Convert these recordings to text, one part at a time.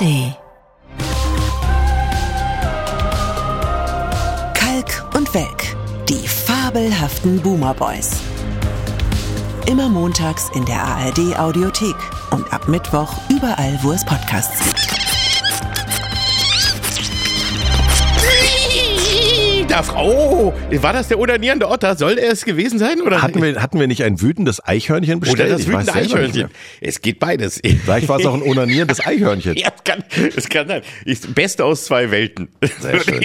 ARD. Kalk und Welk, die fabelhaften Boomer Boys. Immer montags in der ARD Audiothek und ab Mittwoch überall, wo es Podcasts gibt. Frau, oh, war das der onanierende Otter? Soll er es gewesen sein? Oder Hatten wir, hatten wir nicht ein wütendes Eichhörnchen bestellt? Oder das wütende Eichhörnchen. Es geht beides. Vielleicht war es auch ein onanierendes Eichhörnchen. Ja, es kann, es kann sein. Ist Beste aus zwei Welten. Sehr schön.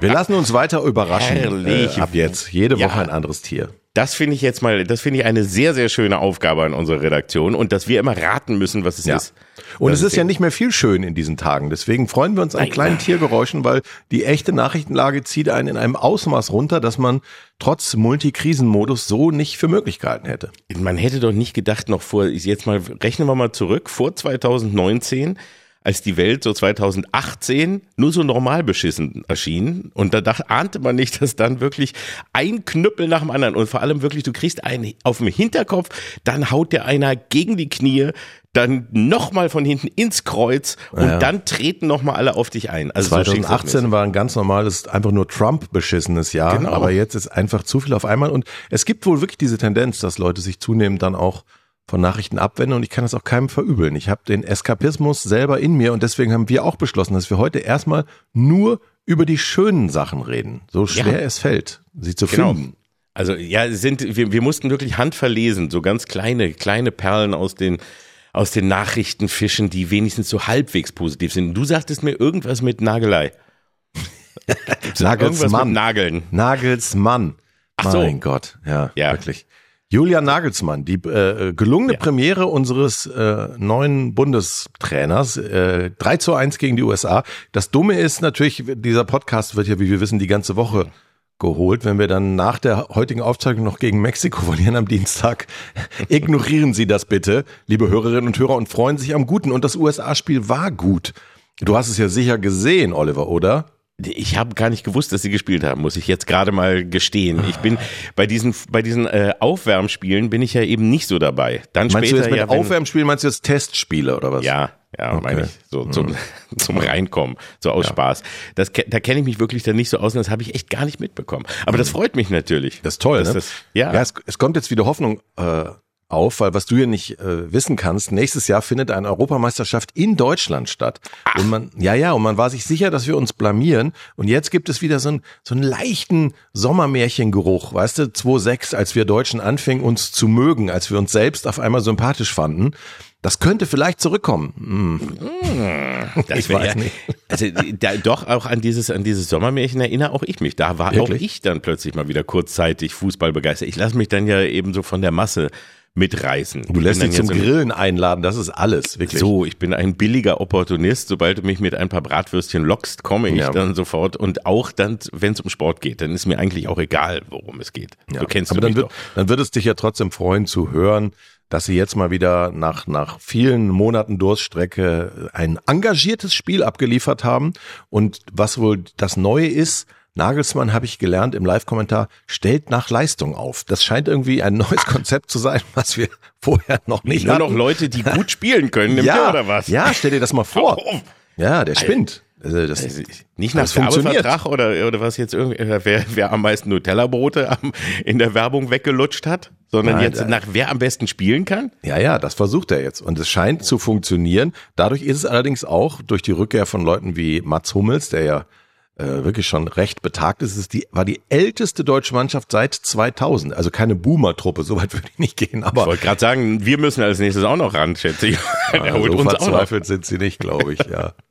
Wir lassen uns weiter überraschen. Herrlich. Äh, ab jetzt. Jede Ja. Woche ein anderes Tier. Das finde ich jetzt mal, das finde ich eine sehr, sehr schöne Aufgabe an unserer Redaktion und dass wir immer raten müssen, was es Ja. ist. Und es ist ja nicht mehr viel schön in diesen Tagen. Deswegen freuen wir uns an Nein. kleinen Tiergeräuschen, weil die echte Nachrichtenlage zieht einen in einem Ausmaß runter, dass man trotz Multikrisenmodus so nicht für möglich gehalten hätte. Man hätte doch nicht gedacht, noch vor, jetzt mal, rechnen wir mal zurück, vor 2019, als die Welt so 2018 nur so normal beschissen erschien. Und da dachte, ahnte man nicht, dass dann wirklich ein Knüppel nach dem anderen und vor allem wirklich, du kriegst einen auf dem Hinterkopf, dann haut dir einer gegen die Knie, dann nochmal von hinten ins Kreuz und Ja. dann treten nochmal alle auf dich ein. Also so 2018 war ein ganz normales, einfach nur Trump-beschissenes Jahr, Genau. aber jetzt ist einfach zu viel auf einmal und es gibt wohl wirklich diese Tendenz, dass Leute sich zunehmend dann auch von Nachrichten abwenden und ich kann das auch keinem verübeln. Ich habe den Eskapismus selber in mir und deswegen haben wir auch beschlossen, dass wir heute erstmal nur über die schönen Sachen reden, so schwer Ja. es fällt, sie zu Genau. finden. Also ja, sind wir, wir mussten wirklich handverlesen, so ganz kleine kleine Perlen aus den aus den Nachrichten fischen, die wenigstens so halbwegs positiv sind. Du sagtest mir irgendwas mit Nagelei. Mit Nagelsmann. Nageln. Nagelsmann. Ach so. Mein Gott, ja, Ja. wirklich. Julian Nagelsmann, die äh, gelungene Ja. Premiere unseres äh, neuen Bundestrainers, äh, 3 zu 1 gegen die USA. Das Dumme ist natürlich, dieser Podcast wird ja, wie wir wissen, die ganze Woche geholt. Wenn wir dann nach der heutigen Aufzeichnung noch gegen Mexiko verlieren am Dienstag, ignorieren Sie das bitte, liebe Hörerinnen und Hörer, und freuen sich am Guten. Und das USA-Spiel war gut. Du hast es ja sicher gesehen, Oliver, oder? Ich habe gar nicht gewusst, dass sie gespielt haben, muss ich jetzt gerade mal gestehen. Ich bin bei diesen bei diesen äh, Aufwärmspielen bin ich ja eben nicht so dabei. Dann Meinst du später jetzt mit ja, wenn, Aufwärmspielen, meinst du jetzt Testspiele oder was? Ja, ja, Okay. meine ich. So zum, zum Reinkommen, so aus Spaß. Das, da kenne ich mich wirklich dann nicht so aus und das habe ich echt gar nicht mitbekommen. Aber das freut mich natürlich. Das ist toll, ne? das- ja. es, es kommt jetzt wieder Hoffnung äh, auf, weil was du ja nicht äh, wissen kannst, nächstes Jahr findet eine Europameisterschaft in Deutschland statt. Und man, ja, ja, und man war sich sicher, dass wir uns blamieren. Und jetzt gibt es wieder so einen, so einen leichten Sommermärchengeruch, weißt du, 2006, als wir Deutschen anfingen, uns zu mögen, als wir uns selbst auf einmal sympathisch fanden. Das könnte vielleicht zurückkommen. Hm. Das Ich weiß ja, nicht. Also da, doch auch an dieses an dieses Sommermärchen erinnere auch ich mich. Da war Wirklich? auch ich dann plötzlich mal wieder kurzzeitig Fußball begeistert. Ich lasse mich dann ja eben so von der Masse mitreißen. Du lässt Ich dich zum Grillen einladen, das ist alles, wirklich. So, ich bin ein billiger Opportunist. Sobald du mich mit ein paar Bratwürstchen lockst, komme ich Ja. dann sofort. Und auch dann, wenn es um Sport geht, dann ist mir eigentlich auch egal, worum es geht. Ja, Du kennst aber du dann mich wird, dann wird es dich ja trotzdem freuen zu hören, dass sie jetzt mal wieder nach, nach vielen Monaten Durststrecke ein engagiertes Spiel abgeliefert haben. Und was wohl das Neue ist, Nagelsmann, habe ich gelernt im Live-Kommentar, stellt nach Leistung auf. Das scheint irgendwie ein neues Konzept zu sein, was wir vorher noch nicht Nur hatten. noch Leute, die gut spielen können, ja, ihr oder was? ja, stell dir das mal vor. Ja, der spinnt. Also das, Also, Nicht nach. Werbevertrag oder, oder was jetzt irgendwie, äh, wer, wer am meisten Nutella-Brote in der Werbung weggelutscht hat, sondern Nein, jetzt nach wer am besten spielen kann? Ja, ja, das versucht er jetzt. Und es scheint zu funktionieren. Dadurch ist es allerdings auch durch die Rückkehr von Leuten wie Mats Hummels, der ja äh, wirklich schon recht betagt ist, es ist die, war die älteste deutsche Mannschaft seit 2000. Also keine Boomer-Truppe, so weit würde ich nicht gehen. Ich Aber wollte gerade sagen, wir müssen als nächstes auch noch ran, schätze ich. Holt so verzweifelt sind sie nicht, glaube ich. Ja.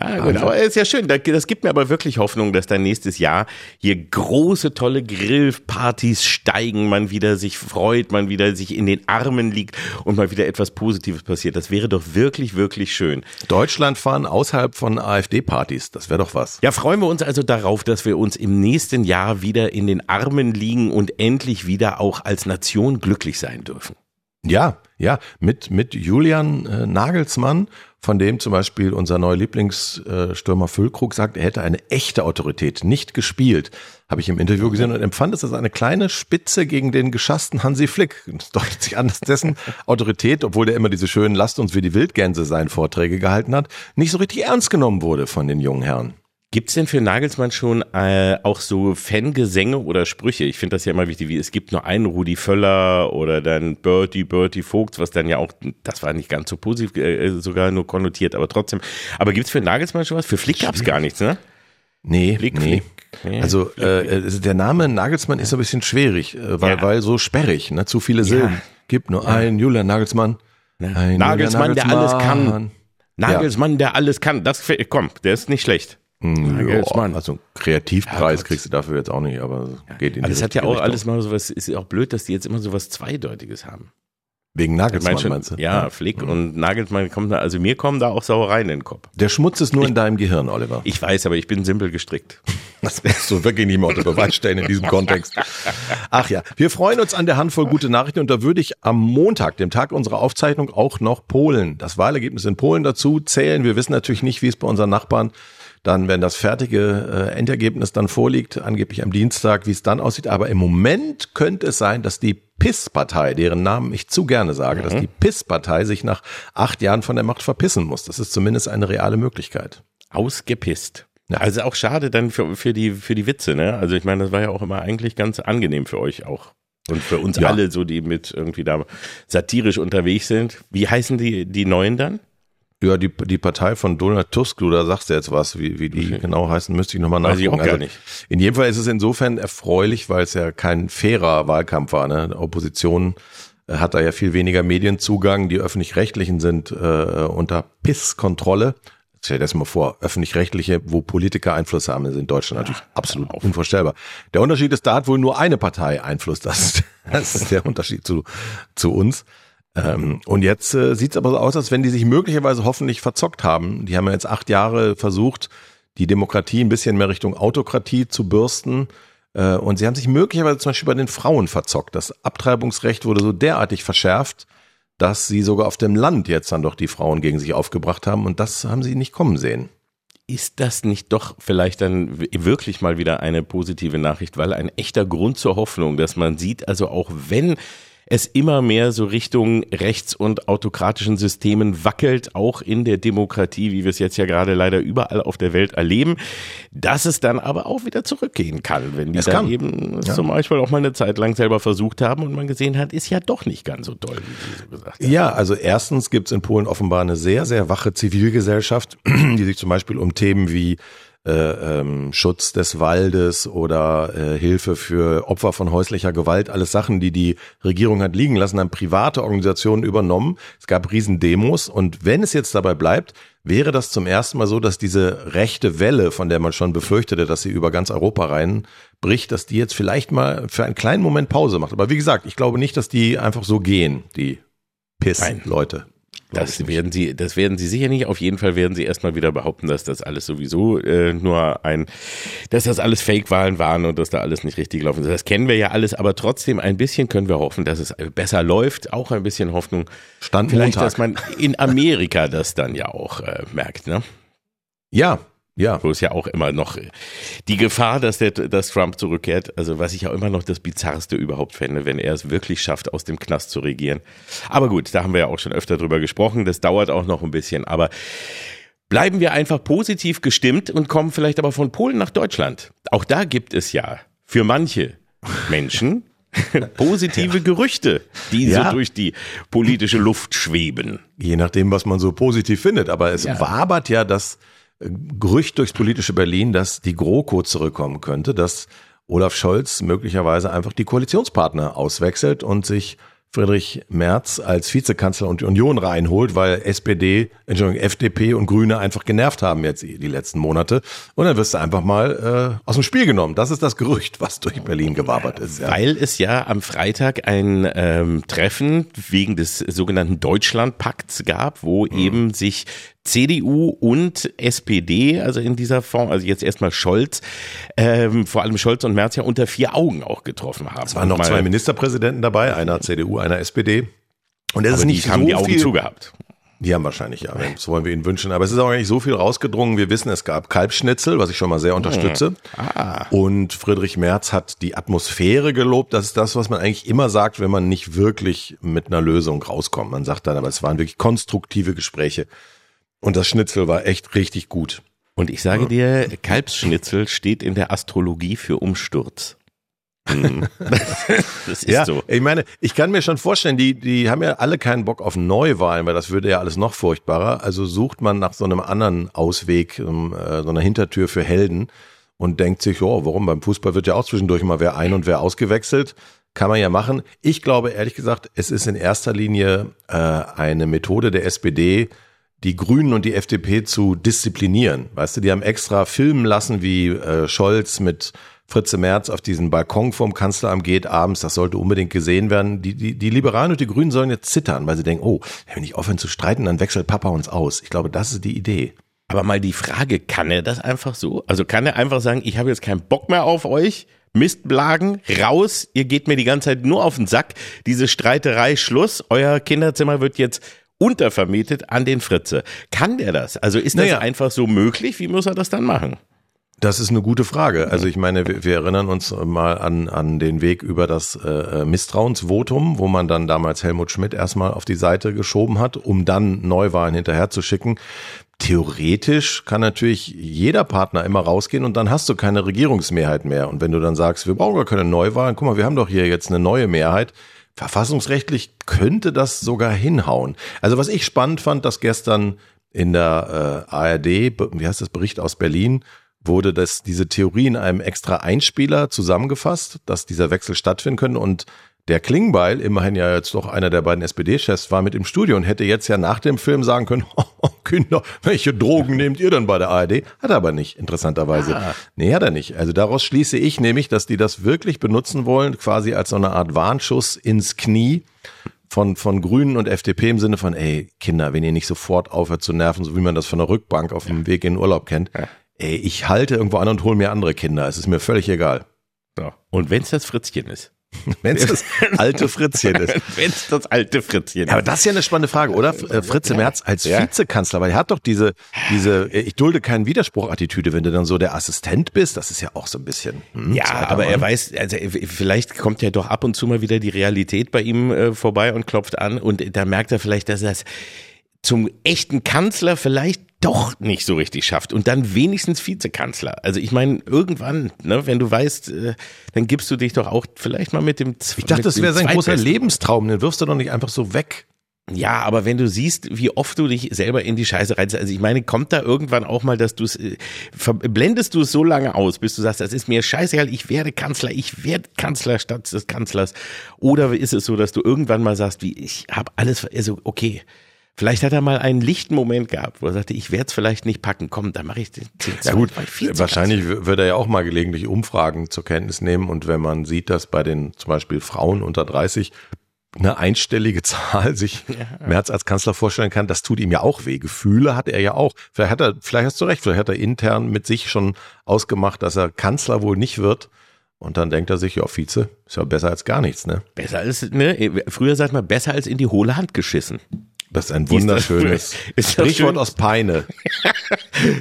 Ja, gut, aber ist ja schön. Da- Das gibt mir aber wirklich Hoffnung, dass dann nächstes Jahr hier große, tolle Grillpartys steigen, man wieder sich freut, man wieder sich in den Armen liegt und mal wieder etwas Positives passiert. Das wäre doch wirklich, wirklich schön. Deutschland fahren außerhalb von AfD-Partys, das wäre doch was. Ja, freuen wir uns also darauf, dass wir uns im nächsten Jahr wieder in den Armen liegen und endlich wieder auch als Nation glücklich sein dürfen. Ja, ja, mit, mit Julian äh, Nagelsmann, von dem zum Beispiel unser neuer Lieblingsstürmer Füllkrug sagt, er hätte eine echte Autorität nicht gespielt, habe ich im Interview gesehen und empfand es als eine kleine Spitze gegen den geschassten Hansi Flick. Das deutet sich an, dass dessen Autorität, obwohl der immer diese schönen Lasst uns wie die Wildgänse seinen Vorträge gehalten hat, nicht so richtig ernst genommen wurde von den jungen Herren. Gibt's denn für Nagelsmann schon äh, auch so Fangesänge oder Sprüche? Ich finde das ja immer wichtig, wie es gibt nur einen Rudi Völler oder dann Bertie, Bertie Vogts, was dann ja auch, das war nicht ganz so positiv, äh, sogar nur konnotiert, aber trotzdem. Aber gibt's für Nagelsmann schon was? Für Flick gab's gar nichts, ne? Nee, Flick, nee. Flick. Also äh, also der Name Nagelsmann ist ein bisschen schwierig, äh, weil, Ja. weil so sperrig, ne? zu viele Silben. Gibt nur einen Julian Nagelsmann. Ein Nagelsmann, Julian der alles kann. Nagelsmann. Nagelsmann, der alles kann. Das komm, der ist nicht schlecht. Hm, Nagelsmann. Ja, also einen Kreativpreis Gott. kriegst du dafür jetzt auch nicht, aber geht in die Aber das hat ja auch Richtung. alles mal sowas, ist ja auch blöd, dass die jetzt immer sowas Zweideutiges haben. Wegen Ich Nagelsmann, mein schon, meinst du? ja, Flick und Nagelsmann kommen da, also mir kommen da auch Sauereien in den Kopf. Der Schmutz ist nur in deinem Gehirn, Oliver. Ich weiß, aber ich bin simpel gestrickt. Das wirst du wirklich nicht mehr unter Beweis stellen in diesem Kontext. Ach ja, wir freuen uns an der Handvoll gute Nachrichten und da würde ich am Montag, dem Tag unserer Aufzeichnung, auch noch Polen, das Wahlergebnis in Polen dazu zählen. Wir wissen natürlich nicht, wie es bei unseren Nachbarn dann, wenn das fertige äh, Endergebnis dann vorliegt, angeblich am Dienstag, wie es dann aussieht. Aber im Moment könnte es sein, dass die PIS-Partei, deren Namen ich zu gerne sage, dass die PIS-Partei sich nach acht Jahren von der Macht verpissen muss. Das ist zumindest eine reale Möglichkeit. Ausgepisst. Ja. Also auch schade dann für, für, die, für die Witze, ne? Also ich meine, das war ja auch immer eigentlich ganz angenehm für euch auch. Und für uns Ja. alle, so die mit irgendwie da satirisch unterwegs sind. Wie heißen die, die Neuen dann? Ja, die, die Partei von Donald Tusk, du da sagst jetzt was, wie, wie die genau heißen, müsste ich nochmal Weiß ich nachgucken. auch gar Also, nicht. In jedem Fall ist es insofern erfreulich, weil es ja kein fairer Wahlkampf war. Ne? Die Opposition äh, hat da ja viel weniger Medienzugang. Die öffentlich-rechtlichen sind äh, unter PIS-Kontrolle. Stell dir das mal vor, öffentlich-rechtliche, wo Politiker Einfluss haben, ist in Deutschland natürlich absolut unvorstellbar. Der Unterschied ist, da hat wohl nur eine Partei Einfluss. Das, ist- das ist der Unterschied zu, zu uns. Ähm, und jetzt äh, sieht es aber so aus, als wenn die sich möglicherweise hoffentlich verzockt haben. Die haben ja jetzt acht Jahre versucht, die Demokratie ein bisschen mehr Richtung Autokratie zu bürsten. Äh, und sie haben sich möglicherweise zum Beispiel bei den Frauen verzockt. Das Abtreibungsrecht wurde so derartig verschärft, dass sie sogar auf dem Land jetzt dann doch die Frauen gegen sich aufgebracht haben. Und das haben sie nicht kommen sehen. Ist das nicht doch vielleicht dann wirklich mal wieder eine positive Nachricht, weil ein echter Grund zur Hoffnung, dass man sieht, also auch wenn es immer mehr so Richtung rechts- und autokratischen Systemen wackelt, auch in der Demokratie, wie wir es jetzt ja gerade leider überall auf der Welt erleben, dass es dann aber auch wieder zurückgehen kann, wenn die Es dann kann. eben Ja. zum Beispiel auch mal eine Zeit lang selber versucht haben und man gesehen hat, ist ja doch nicht ganz so toll, wie sie so gesagt haben. Ja, also erstens gibt es in Polen offenbar eine sehr, sehr wache Zivilgesellschaft, die sich zum Beispiel um Themen wie äh, ähm, Schutz des Waldes oder äh, Hilfe für Opfer von häuslicher Gewalt, alles Sachen, die die Regierung hat liegen lassen, haben private Organisationen übernommen. Es gab Riesendemos und wenn es jetzt dabei bleibt, wäre das zum ersten Mal so, dass diese rechte Welle, von der man schon befürchtete, dass sie über ganz Europa reinbricht, dass die jetzt vielleicht mal für einen kleinen Moment Pause macht. Aber wie gesagt, ich glaube nicht, dass die einfach so gehen, die Nein. Piss-Leute. Das werden sie, das werden sie sicher nicht. Auf jeden Fall werden sie erstmal wieder behaupten, dass das alles sowieso äh, nur ein, dass das alles Fake-Wahlen waren und dass da alles nicht richtig gelaufen ist. Das kennen wir ja alles, aber trotzdem ein bisschen können wir hoffen, dass es besser läuft. Auch ein bisschen Hoffnung. Stand Vielleicht, Montag. dass man in Amerika das dann ja auch äh, merkt, ne? ja, ja. Wo es ja auch immer noch die Gefahr, dass der, dass Trump zurückkehrt, also was ich ja immer noch das Bizarrste überhaupt fände, wenn er es wirklich schafft, aus dem Knast zu regieren. Aber gut, da haben wir ja auch schon öfter drüber gesprochen. Das dauert auch noch ein bisschen, aber bleiben wir einfach positiv gestimmt und kommen vielleicht aber von Polen nach Deutschland. Auch da gibt es ja für manche Menschen positive Gerüchte, die Ja. so durch die politische Luft schweben. Je nachdem, was man so positiv findet. Aber es Ja. wabert ja das Gerücht durchs politische Berlin, dass die GroKo zurückkommen könnte, dass Olaf Scholz möglicherweise einfach die Koalitionspartner auswechselt und sich Friedrich Merz als Vizekanzler und die Union reinholt, weil SPD, Entschuldigung, FDP und Grüne einfach genervt haben jetzt die letzten Monate. Und dann wirst du einfach mal äh, aus dem Spiel genommen. Das ist das Gerücht, was durch Berlin gewabert ist. Ja. Weil es ja am Freitag ein ähm, Treffen wegen des sogenannten Deutschlandpakts gab, wo Mhm. eben sich CDU und SPD, also in dieser Form, also jetzt erstmal Scholz, ähm, vor allem Scholz und Merz ja unter vier Augen auch getroffen haben. Es waren noch zwei Ministerpräsidenten dabei, einer CDU, einer SPD. Und es ist nicht die haben so die Augen viel, zugehabt. Die haben wahrscheinlich, ja. Das wollen wir ihnen wünschen. Aber es ist auch nicht so viel rausgedrungen. Wir wissen, es gab Kalbschnitzel, was ich schon mal sehr unterstütze. Ah. Und Friedrich Merz hat die Atmosphäre gelobt. Das ist das, was man eigentlich immer sagt, wenn man nicht wirklich mit einer Lösung rauskommt. Man sagt dann, aber es waren wirklich konstruktive Gespräche. Und das Schnitzel war echt richtig gut. Und ich sage dir, Kalbsschnitzel steht in der Astrologie für Umsturz. Mhm. das ist ja, so. ich meine, ich kann mir schon vorstellen, die, die haben ja alle keinen Bock auf Neuwahlen, weil das würde ja alles noch furchtbarer. Also sucht man nach so einem anderen Ausweg, ähm, äh, so einer Hintertür für Helden und denkt sich, oh, warum? Beim Fußball wird ja auch zwischendurch mal wer ein- und wer ausgewechselt. Kann man ja machen. Ich glaube ehrlich gesagt, es ist in erster Linie äh, eine Methode der SPD, die Grünen und die FDP zu disziplinieren. Weißt du, die haben extra filmen lassen, wie äh, Scholz mit Fritze Merz auf diesen Balkon vom Kanzleramt geht abends, das sollte unbedingt gesehen werden. Die, die, die Liberalen und die Grünen sollen jetzt zittern, weil sie denken, oh, wenn nicht aufhören zu streiten, dann wechselt Papa uns aus. Ich glaube, das ist die Idee. Aber mal die Frage, kann er das einfach so? Also kann er einfach sagen, ich habe jetzt keinen Bock mehr auf euch, Mistblagen, raus, ihr geht mir die ganze Zeit nur auf den Sack, diese Streiterei, Schluss, euer Kinderzimmer wird jetzt untervermietet an den Fritze. Kann der das? Also ist das Naja. einfach so möglich? Wie muss er das dann machen? Das ist eine gute Frage. Also ich meine, wir, wir erinnern uns mal an, an den Weg über das äh, Misstrauensvotum, wo man dann damals Helmut Schmidt erstmal auf die Seite geschoben hat, um dann Neuwahlen hinterherzuschicken. Theoretisch kann natürlich jeder Partner immer rausgehen und dann hast du keine Regierungsmehrheit mehr. Und wenn du dann sagst, wir brauchen gar keine Neuwahlen, guck mal, wir haben doch hier jetzt eine neue Mehrheit. Verfassungsrechtlich könnte das sogar hinhauen. Also was ich spannend fand, dass gestern in der äh, ARD, wie heißt das Bericht aus Berlin, wurde das, diese Theorie in einem extra Einspieler zusammengefasst, dass dieser Wechsel stattfinden können und der Klingbeil, immerhin ja jetzt doch einer der beiden SPD-Chefs, war mit im Studio und hätte jetzt ja nach dem Film sagen können, oh, Kinder, welche Drogen nehmt ihr denn bei der ARD? Hat er aber nicht, interessanterweise. Ah. Nee, hat er nicht. Also daraus schließe ich nämlich, dass die das wirklich benutzen wollen, quasi als so eine Art Warnschuss ins Knie von, von Grünen und FDP im Sinne von, ey, Kinder, wenn ihr nicht sofort aufhört zu nerven, so wie man das von der Rückbank auf dem Weg in den Urlaub kennt, ey, ich halte irgendwo an und hole mir andere Kinder. Es ist mir völlig egal. So. Und wenn es das Fritzchen ist? Wenn es das alte Fritzchen ist. wenn es das alte Fritzchen Aber das ist ja eine spannende Frage, oder? Äh, Fritze Merz als Ja. Vizekanzler, weil er hat doch diese, diese, äh, ich dulde keinen Widerspruch-Attitüde, wenn du dann so der Assistent bist, das ist ja auch so ein bisschen. hm, Ja, aber er Mann. weiß, also er- vielleicht kommt ja doch ab und zu mal wieder die Realität bei ihm äh, vorbei und klopft an und da merkt er vielleicht, dass er es zum echten Kanzler vielleicht doch nicht so richtig schafft und dann wenigstens Vizekanzler. Also ich meine, irgendwann, ne, wenn du weißt, äh, dann gibst du dich doch auch vielleicht mal mit dem Z- Ich dachte, das wäre sein großer. Lebenstraum, den wirfst du doch nicht einfach so weg. Ja, aber wenn du siehst, wie oft du dich selber in die Scheiße reizt, also ich meine, kommt da irgendwann auch mal, dass du es, äh, blendest du es so lange aus, bis du sagst, das ist mir scheißegal, ich werde Kanzler, ich werde Kanzler statt des Kanzlers. Oder ist es so, dass du irgendwann mal sagst, wie, ich habe alles, also okay, vielleicht hat er mal einen lichten Moment gehabt, wo er sagte, ich werde es vielleicht nicht packen, komm, dann mache ich den. den Ja gut, wahrscheinlich wird er ja auch mal gelegentlich Umfragen zur Kenntnis nehmen und wenn man sieht, dass bei den zum Beispiel Frauen unter 30 eine einstellige Zahl sich Merz als Kanzler vorstellen kann, das tut ihm ja auch weh. Gefühle hat er ja auch. Vielleicht hat er, vielleicht hast du recht, vielleicht hat er intern mit sich schon ausgemacht, dass er Kanzler wohl nicht wird. Und dann denkt er sich, ja, Vize, ist ja besser als gar nichts, ne? Besser als, ne, früher sagt man, besser als in die hohle Hand geschissen. Das ist ein Ist das- wunderschönes ist das Sprichwort schön? aus Peine.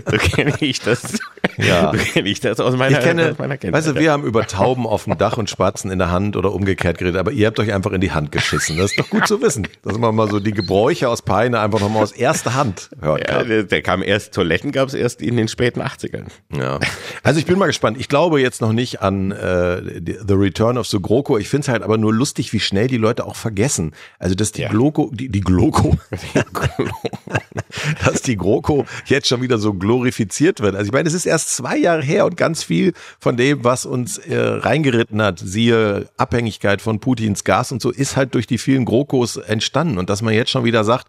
So kenne ich das. Ja. So kenne ich das aus meiner, Ich kenne, aus meiner Kindheit. weißt du, wir haben über Tauben auf dem Dach und Spatzen in der Hand oder umgekehrt geredet, aber ihr habt euch einfach in die Hand geschissen. Das ist doch gut zu wissen, dass man mal so die Gebräuche aus Peine einfach nochmal aus erster Hand hören ja, der, der kam erst, Toiletten gab es erst in den späten 80ern. Ja. Also ich bin mal gespannt. Ich glaube jetzt noch nicht an äh, The Return of the GroKo. Ich finde es halt aber nur lustig, wie schnell die Leute auch vergessen. Also dass die Ja. GloKo, die, die GloKo, dass die GroKo jetzt schon wieder so glorifiziert wird. Also ich meine, es ist erst zwei Jahre her und ganz viel von dem, was uns äh, reingeritten hat, siehe Abhängigkeit von Putins Gas und so, ist halt durch die vielen GroKos entstanden. Und dass man jetzt schon wieder sagt,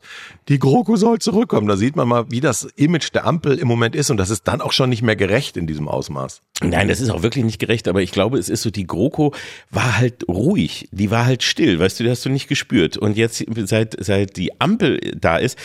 die GroKo soll zurückkommen, da sieht man mal, wie das Image der Ampel im Moment ist und das ist dann auch schon nicht mehr gerecht in diesem Ausmaß. Nein, das ist auch wirklich nicht gerecht, aber ich glaube, es ist so, die GroKo war halt ruhig, die war halt still, weißt du, die hast du nicht gespürt. Und jetzt, seit, seit die Ampel da ist,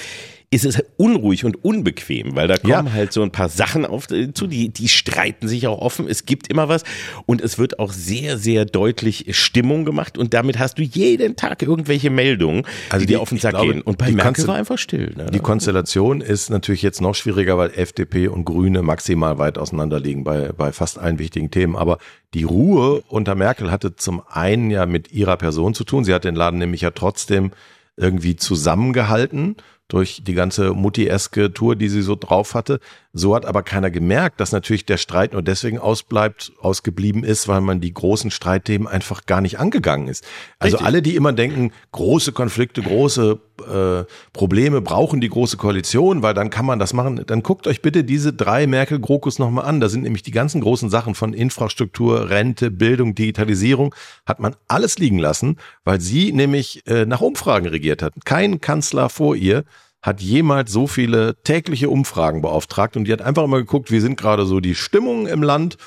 ist es unruhig und unbequem, weil da kommen Ja. halt so ein paar Sachen auf äh, zu, die, die streiten sich auch offen. Es gibt immer was und es wird auch sehr, sehr deutlich Stimmung gemacht und damit hast du jeden Tag irgendwelche Meldungen, Also die, die- dir auf den Sack glaube, gehen. Und bei Merkel war einfach still. Ne? Die Konstellation ist natürlich jetzt noch schwieriger, weil FDP und Grüne maximal weit auseinander liegen bei, bei fast allen wichtigen Themen. Aber die Ruhe unter Merkel hatte zum einen ja mit ihrer Person zu tun. Sie hat den Laden nämlich ja trotzdem irgendwie zusammengehalten durch die ganze Mutti-eske Tour, die sie so drauf hatte. So hat aber keiner gemerkt, dass natürlich der Streit nur deswegen ausbleibt, ausgeblieben ist, weil man die großen Streitthemen einfach gar nicht angegangen ist. Also Richtig. alle, die immer denken, große Konflikte, große äh, Probleme brauchen die große Koalition, weil dann kann man das machen. Dann guckt euch bitte diese drei Merkel-Grokus nochmal an. Da sind nämlich die ganzen großen Sachen von Infrastruktur, Rente, Bildung, Digitalisierung, hat man alles liegen lassen, weil sie nämlich äh, nach Umfragen regiert hat. Kein Kanzler vor ihr hat jemals so viele tägliche Umfragen beauftragt und die hat einfach immer geguckt, wie sind gerade so die Stimmungen im Land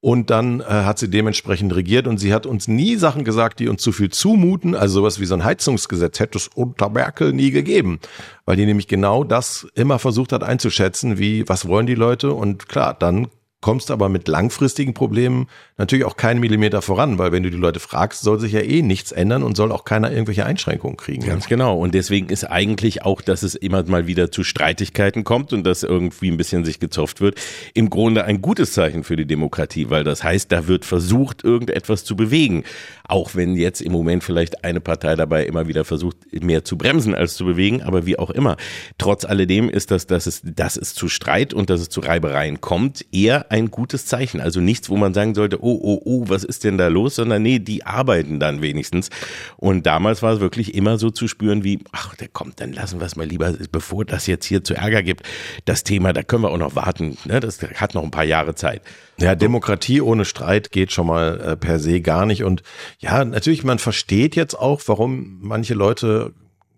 und dann äh, hat sie dementsprechend regiert und sie hat uns nie Sachen gesagt, die uns zu viel zumuten. Also sowas wie so ein Heizungsgesetz hätte es unter Merkel nie gegeben, weil die nämlich genau das immer versucht hat einzuschätzen, wie was wollen die Leute und klar, dann kommst aber mit langfristigen Problemen natürlich auch keinen Millimeter voran, weil wenn du die Leute fragst, soll sich ja eh nichts ändern und soll auch keiner irgendwelche Einschränkungen kriegen. Ganz genau. Und deswegen ist eigentlich auch, dass es immer mal wieder zu Streitigkeiten kommt und dass irgendwie ein bisschen sich gezofft wird, im Grunde ein gutes Zeichen für die Demokratie, weil das heißt, da wird versucht, irgendetwas zu bewegen. Auch wenn jetzt im Moment vielleicht eine Partei dabei immer wieder versucht, mehr zu bremsen als zu bewegen, aber wie auch immer. Trotz alledem ist das, dass es, dass es zu Streit und dass es zu Reibereien kommt, eher ein gutes Zeichen. Also nichts, wo man sagen sollte, oh, oh, oh, was ist denn da los, sondern nee, die arbeiten dann wenigstens. Und damals war es wirklich immer so zu spüren wie, ach, der kommt, dann lassen wir es mal lieber, bevor das jetzt hier zu Ärger gibt. Das Thema, da können wir auch noch warten. Ne? Das hat noch ein paar Jahre Zeit. Ja, Demokratie ohne Streit geht schon mal äh, per se gar nicht. Und ja, natürlich, man versteht jetzt auch, warum manche Leute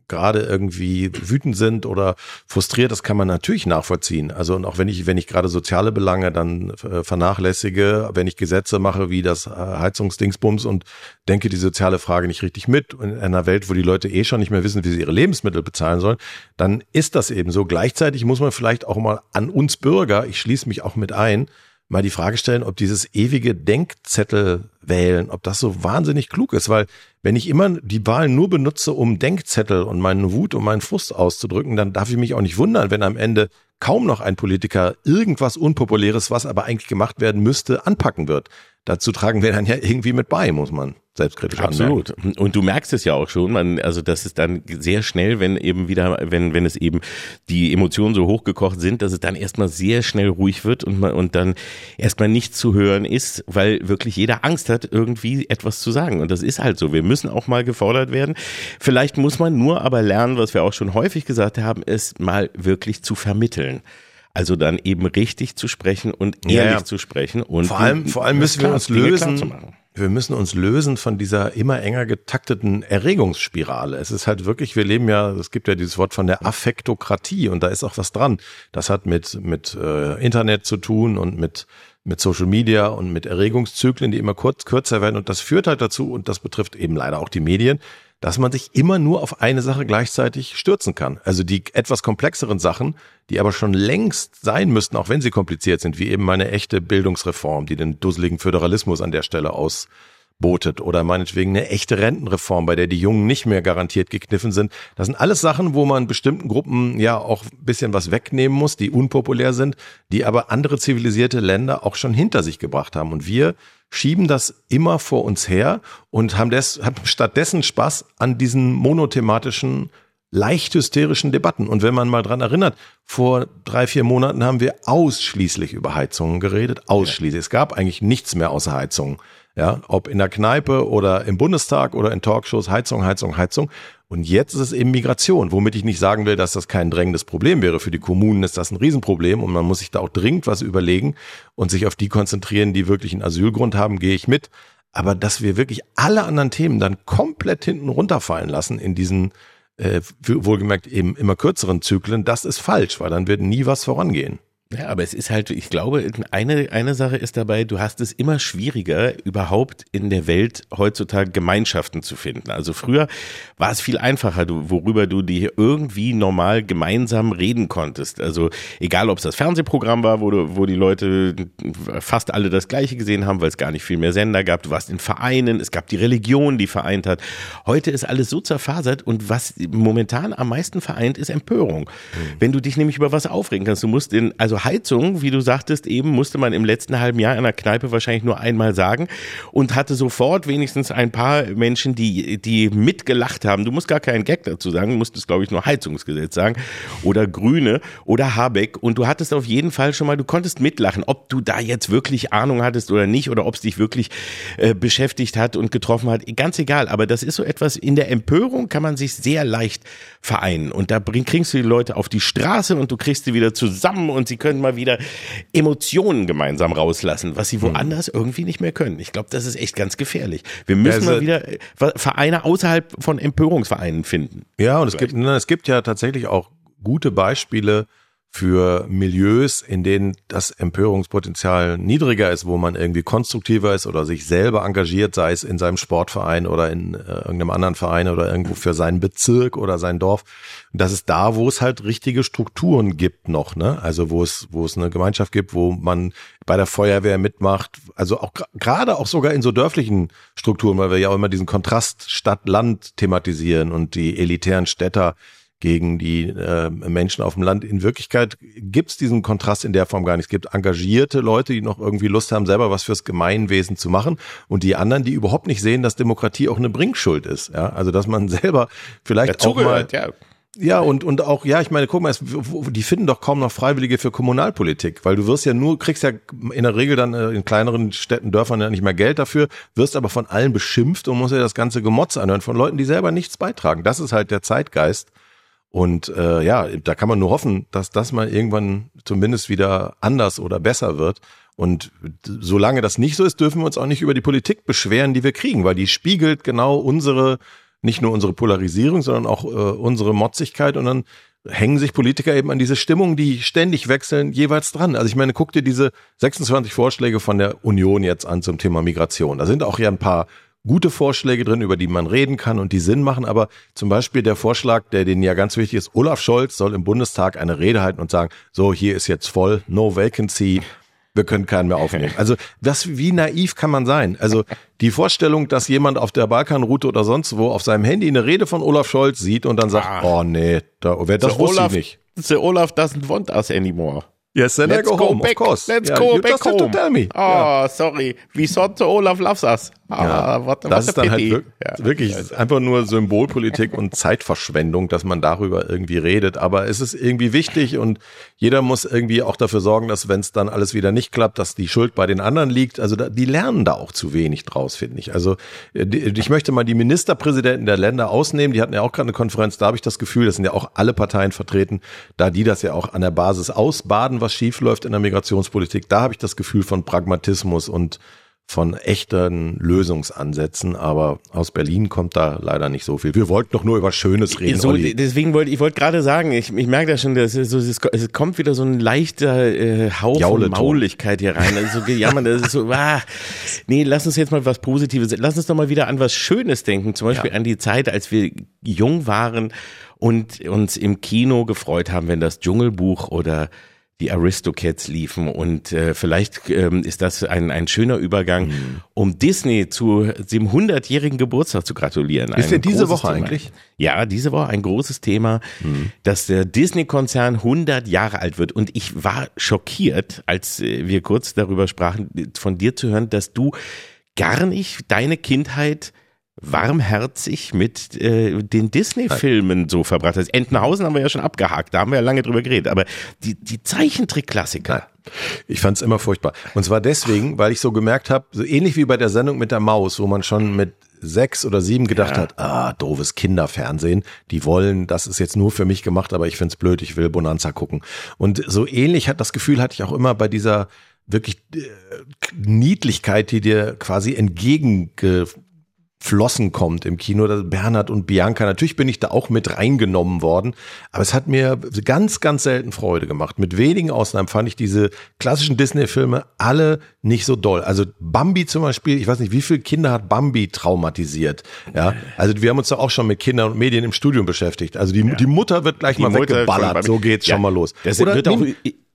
gerade irgendwie wütend sind oder frustriert, das kann man natürlich nachvollziehen. Also und auch wenn ich, wenn ich gerade soziale Belange dann äh, vernachlässige, wenn ich Gesetze mache wie das äh, Heizungsdingsbums und denke die soziale Frage nicht richtig mit in einer Welt, wo die Leute eh schon nicht mehr wissen, wie sie ihre Lebensmittel bezahlen sollen, dann ist das eben so. Gleichzeitig muss man vielleicht auch mal an uns Bürger, ich schließe mich auch mit ein, mal die Frage stellen, ob dieses ewige Denkzettel wählen, ob das so wahnsinnig klug ist, weil wenn ich immer die Wahlen nur benutze, um Denkzettel und meine Wut und meinen Frust auszudrücken, dann darf ich mich auch nicht wundern, wenn am Ende kaum noch ein Politiker irgendwas Unpopuläres, was aber eigentlich gemacht werden müsste, anpacken wird. Dazu tragen wir dann ja irgendwie mit bei, muss man selbstkritisch. Absolut. Und du merkst es ja auch schon, man, also das ist dann sehr schnell, wenn eben wieder, wenn, wenn es eben die Emotionen so hochgekocht sind, dass es dann erstmal sehr schnell ruhig wird und man, und dann erstmal nichts zu hören ist, weil wirklich jeder Angst hat, irgendwie etwas zu sagen. Und das ist halt so. Wir müssen auch mal gefordert werden. Vielleicht muss man nur aber lernen, was wir auch schon häufig gesagt haben, es mal wirklich zu vermitteln. Also dann eben richtig zu sprechen und Ja, ehrlich ja. zu sprechen und Vor allem, vor allem müssen wir klar- uns Dinge lösen. Wir müssen uns lösen von dieser immer enger getakteten Erregungsspirale. Es ist halt wirklich, wir leben ja, es gibt ja dieses Wort von der Affektokratie und da ist auch was dran. Das hat mit, mit äh, Internet zu tun und mit, mit Social Media und mit Erregungszyklen, die immer kurz, kürzer werden und das führt halt dazu und das betrifft eben leider auch die Medien, dass man sich immer nur auf eine Sache gleichzeitig stürzen kann. Also die etwas komplexeren Sachen, die aber schon längst sein müssten, auch wenn sie kompliziert sind, wie eben meine echte Bildungsreform, die den dusseligen Föderalismus an der Stelle ausbotet oder meinetwegen eine echte Rentenreform, bei der die Jungen nicht mehr garantiert gekniffen sind. Das sind alles Sachen, wo man bestimmten Gruppen ja auch ein bisschen was wegnehmen muss, die unpopulär sind, die aber andere zivilisierte Länder auch schon hinter sich gebracht haben. Und wir schieben das immer vor uns her und haben, des, haben stattdessen Spaß an diesen monothematischen, leicht hysterischen Debatten. Und wenn man mal dran erinnert, vor drei, vier Monaten haben wir ausschließlich über Heizungen geredet. Ausschließlich. Es gab eigentlich nichts mehr außer Heizungen. Ja, ob in der Kneipe oder im Bundestag oder in Talkshows, Heizung, Heizung, Heizung. Und jetzt ist es eben Migration, womit ich nicht sagen will, dass das kein drängendes Problem wäre. Für die Kommunen ist das ein Riesenproblem und man muss sich da auch dringend was überlegen und sich auf die konzentrieren, die wirklich einen Asylgrund haben, gehe ich mit. Aber dass wir wirklich alle anderen Themen dann komplett hinten runterfallen lassen in diesen äh, wohlgemerkt eben immer kürzeren Zyklen, das ist falsch, weil dann wird nie was vorangehen. Ja, aber es ist halt, ich glaube, eine, eine Sache ist dabei, du hast es immer schwieriger, überhaupt in der Welt heutzutage Gemeinschaften zu finden. Also früher war es viel einfacher, du, worüber du dir irgendwie normal gemeinsam reden konntest. Also egal, ob es das Fernsehprogramm war, wo, du, wo die Leute fast alle das Gleiche gesehen haben, weil es gar nicht viel mehr Sender gab. Du warst in Vereinen, es gab die Religion, die vereint hat. Heute ist alles so zerfasert und was momentan am meisten vereint, ist Empörung. Mhm. Wenn du dich nämlich über was aufregen kannst, du musst in, also Heizung, wie du sagtest, eben musste man im letzten halben Jahr in einer Kneipe wahrscheinlich nur einmal sagen und hatte sofort wenigstens ein paar Menschen, die, die mitgelacht haben. Du musst gar keinen Gag dazu sagen, du musstest, glaube ich, nur Heizungsgesetz sagen oder Grüne oder Habeck. Und du hattest auf jeden Fall schon mal, du konntest mitlachen, ob du da jetzt wirklich Ahnung hattest oder nicht oder ob es dich wirklich äh, beschäftigt hat und getroffen hat, ganz egal, aber das ist so etwas, in der Empörung kann man sich sehr leicht vereinen. Und da bring, kriegst du die Leute auf die Straße und du kriegst sie wieder zusammen und sie können mal wieder Emotionen gemeinsam rauslassen, was sie hm. woanders mhm. irgendwie nicht mehr können. Ich glaube, das ist echt ganz gefährlich. Wir müssen also, mal wieder äh, Vereine außerhalb von Empörungsvereinen finden. Ja, und es gibt, es gibt ja tatsächlich auch gute Beispiele, für Milieus, in denen das Empörungspotenzial niedriger ist, wo man irgendwie konstruktiver ist oder sich selber engagiert, sei es in seinem Sportverein oder in äh, irgendeinem anderen Verein oder irgendwo für seinen Bezirk oder sein Dorf. Und das ist da, wo es halt richtige Strukturen gibt noch, ne? Also wo es, wo es eine Gemeinschaft gibt, wo man bei der Feuerwehr mitmacht, also auch gerade auch sogar in so dörflichen Strukturen, weil wir ja auch immer diesen Kontrast Stadt-Land thematisieren und die elitären Städter gegen die äh, Menschen auf dem Land. In Wirklichkeit gibt es diesen Kontrast in der Form gar nicht. Es gibt engagierte Leute, die noch irgendwie Lust haben, selber was fürs Gemeinwesen zu machen und die anderen, die überhaupt nicht sehen, dass Demokratie auch eine Bringschuld ist. Ja? Also dass man selber vielleicht auch mal ja. Ja, und, und auch, ja, ich meine, guck mal, es, die finden doch kaum noch Freiwillige für Kommunalpolitik, weil du wirst ja nur, kriegst ja in der Regel dann äh, in kleineren Städten, Dörfern ja nicht mehr Geld dafür, wirst aber von allen beschimpft und musst ja das ganze Gemotz anhören von Leuten, die selber nichts beitragen. Das ist halt der Zeitgeist. Und äh, ja, da kann man nur hoffen, dass das mal irgendwann zumindest wieder anders oder besser wird. Und solange das nicht so ist, dürfen wir uns auch nicht über die Politik beschweren, die wir kriegen, weil die spiegelt genau unsere, nicht nur unsere Polarisierung, sondern auch äh, unsere Motzigkeit. Und dann hängen sich Politiker eben an diese Stimmung, die ständig wechseln, jeweils dran. Also ich meine, guck dir diese 26 Vorschläge von der Union jetzt an zum Thema Migration. Da sind auch ja ein paar gute Vorschläge drin, über die man reden kann und die Sinn machen. Aber zum Beispiel der Vorschlag, der denen ja ganz wichtig ist, Olaf Scholz soll im Bundestag eine Rede halten und sagen, so, hier ist jetzt voll, no vacancy, wir können keinen mehr aufnehmen. Also das, wie naiv kann man sein? Also die Vorstellung, dass jemand auf der Balkanroute oder sonst wo auf seinem Handy eine Rede von Olaf Scholz sieht und dann sagt, ah. oh nee, da, das so wusste Olaf, ich nicht. The Olaf doesn't want us anymore. Yes, then Let's I go, go home, back. of course. Let's yeah, go back home. tell me. Oh, yeah. sorry. We thought Olaf loves us. Ja, what, das ist dann halt wirklich, ja. wirklich einfach nur Symbolpolitik und Zeitverschwendung, dass man darüber irgendwie redet. Aber es ist irgendwie wichtig und jeder muss irgendwie auch dafür sorgen, dass wenn es dann alles wieder nicht klappt, dass die Schuld bei den anderen liegt. Also da, die lernen da auch zu wenig draus, finde ich. Also äh, ich möchte mal die Ministerpräsidenten der Länder ausnehmen. Die hatten ja auch gerade eine Konferenz. Da habe ich das Gefühl, das sind ja auch alle Parteien vertreten, da die das ja auch an der Basis ausbaden, was schief läuft in der Migrationspolitik. Da habe ich das Gefühl von Pragmatismus und von echten Lösungsansätzen, aber aus Berlin kommt da leider nicht so viel. Wir wollten doch nur über Schönes reden. So, deswegen wollte ich wollte gerade sagen, ich, ich merke da schon, dass so, es kommt wieder so ein leichter äh, Hauch von Mauligkeit hier rein. Also so gejammert, das ist so, ah, nee, lass uns jetzt mal was Positives, lass uns doch mal wieder an was Schönes denken, zum Beispiel ja. an die Zeit, als wir jung waren und uns im Kino gefreut haben, wenn das Dschungelbuch oder die Aristocats liefen und äh, vielleicht ähm, ist das ein, ein schöner Übergang, mhm. um Disney zu dem 100-jährigen Geburtstag zu gratulieren. Ist ja diese Woche Thema. eigentlich? Ja, diese Woche ein großes Thema, mhm. dass der Disney-Konzern 100 Jahre alt wird und ich war schockiert, als äh, wir kurz darüber sprachen, von dir zu hören, dass du gar nicht deine Kindheit warmherzig mit äh, den Disney-Filmen so verbracht hast. Entenhausen haben wir ja schon abgehakt, da haben wir ja lange drüber geredet, aber die, die Zeichentrick-Klassiker. Ich fand es immer furchtbar. Und zwar deswegen, weil ich so gemerkt habe, so ähnlich wie bei der Sendung mit der Maus, wo man schon mit sechs oder sieben gedacht ja. hat, ah, doofes Kinderfernsehen, die wollen, das ist jetzt nur für mich gemacht, aber ich find's blöd, ich will Bonanza gucken. Und so ähnlich hat das Gefühl hatte ich auch immer bei dieser wirklich äh, Niedlichkeit, die dir quasi entgegen Flossen kommt im Kino, Bernhard und Bianca. Natürlich bin ich da auch mit reingenommen worden, aber es hat mir ganz, ganz selten Freude gemacht. Mit wenigen Ausnahmen fand ich diese klassischen Disney-Filme alle nicht so doll. Also Bambi zum Beispiel, ich weiß nicht, wie viele Kinder hat Bambi traumatisiert. Ja, also wir haben uns da auch schon mit Kindern und Medien im Studium beschäftigt. Also die, ja. die Mutter wird gleich die mal Mutter weggeballert. So geht's ja, schon mal los. Das Oder wird auch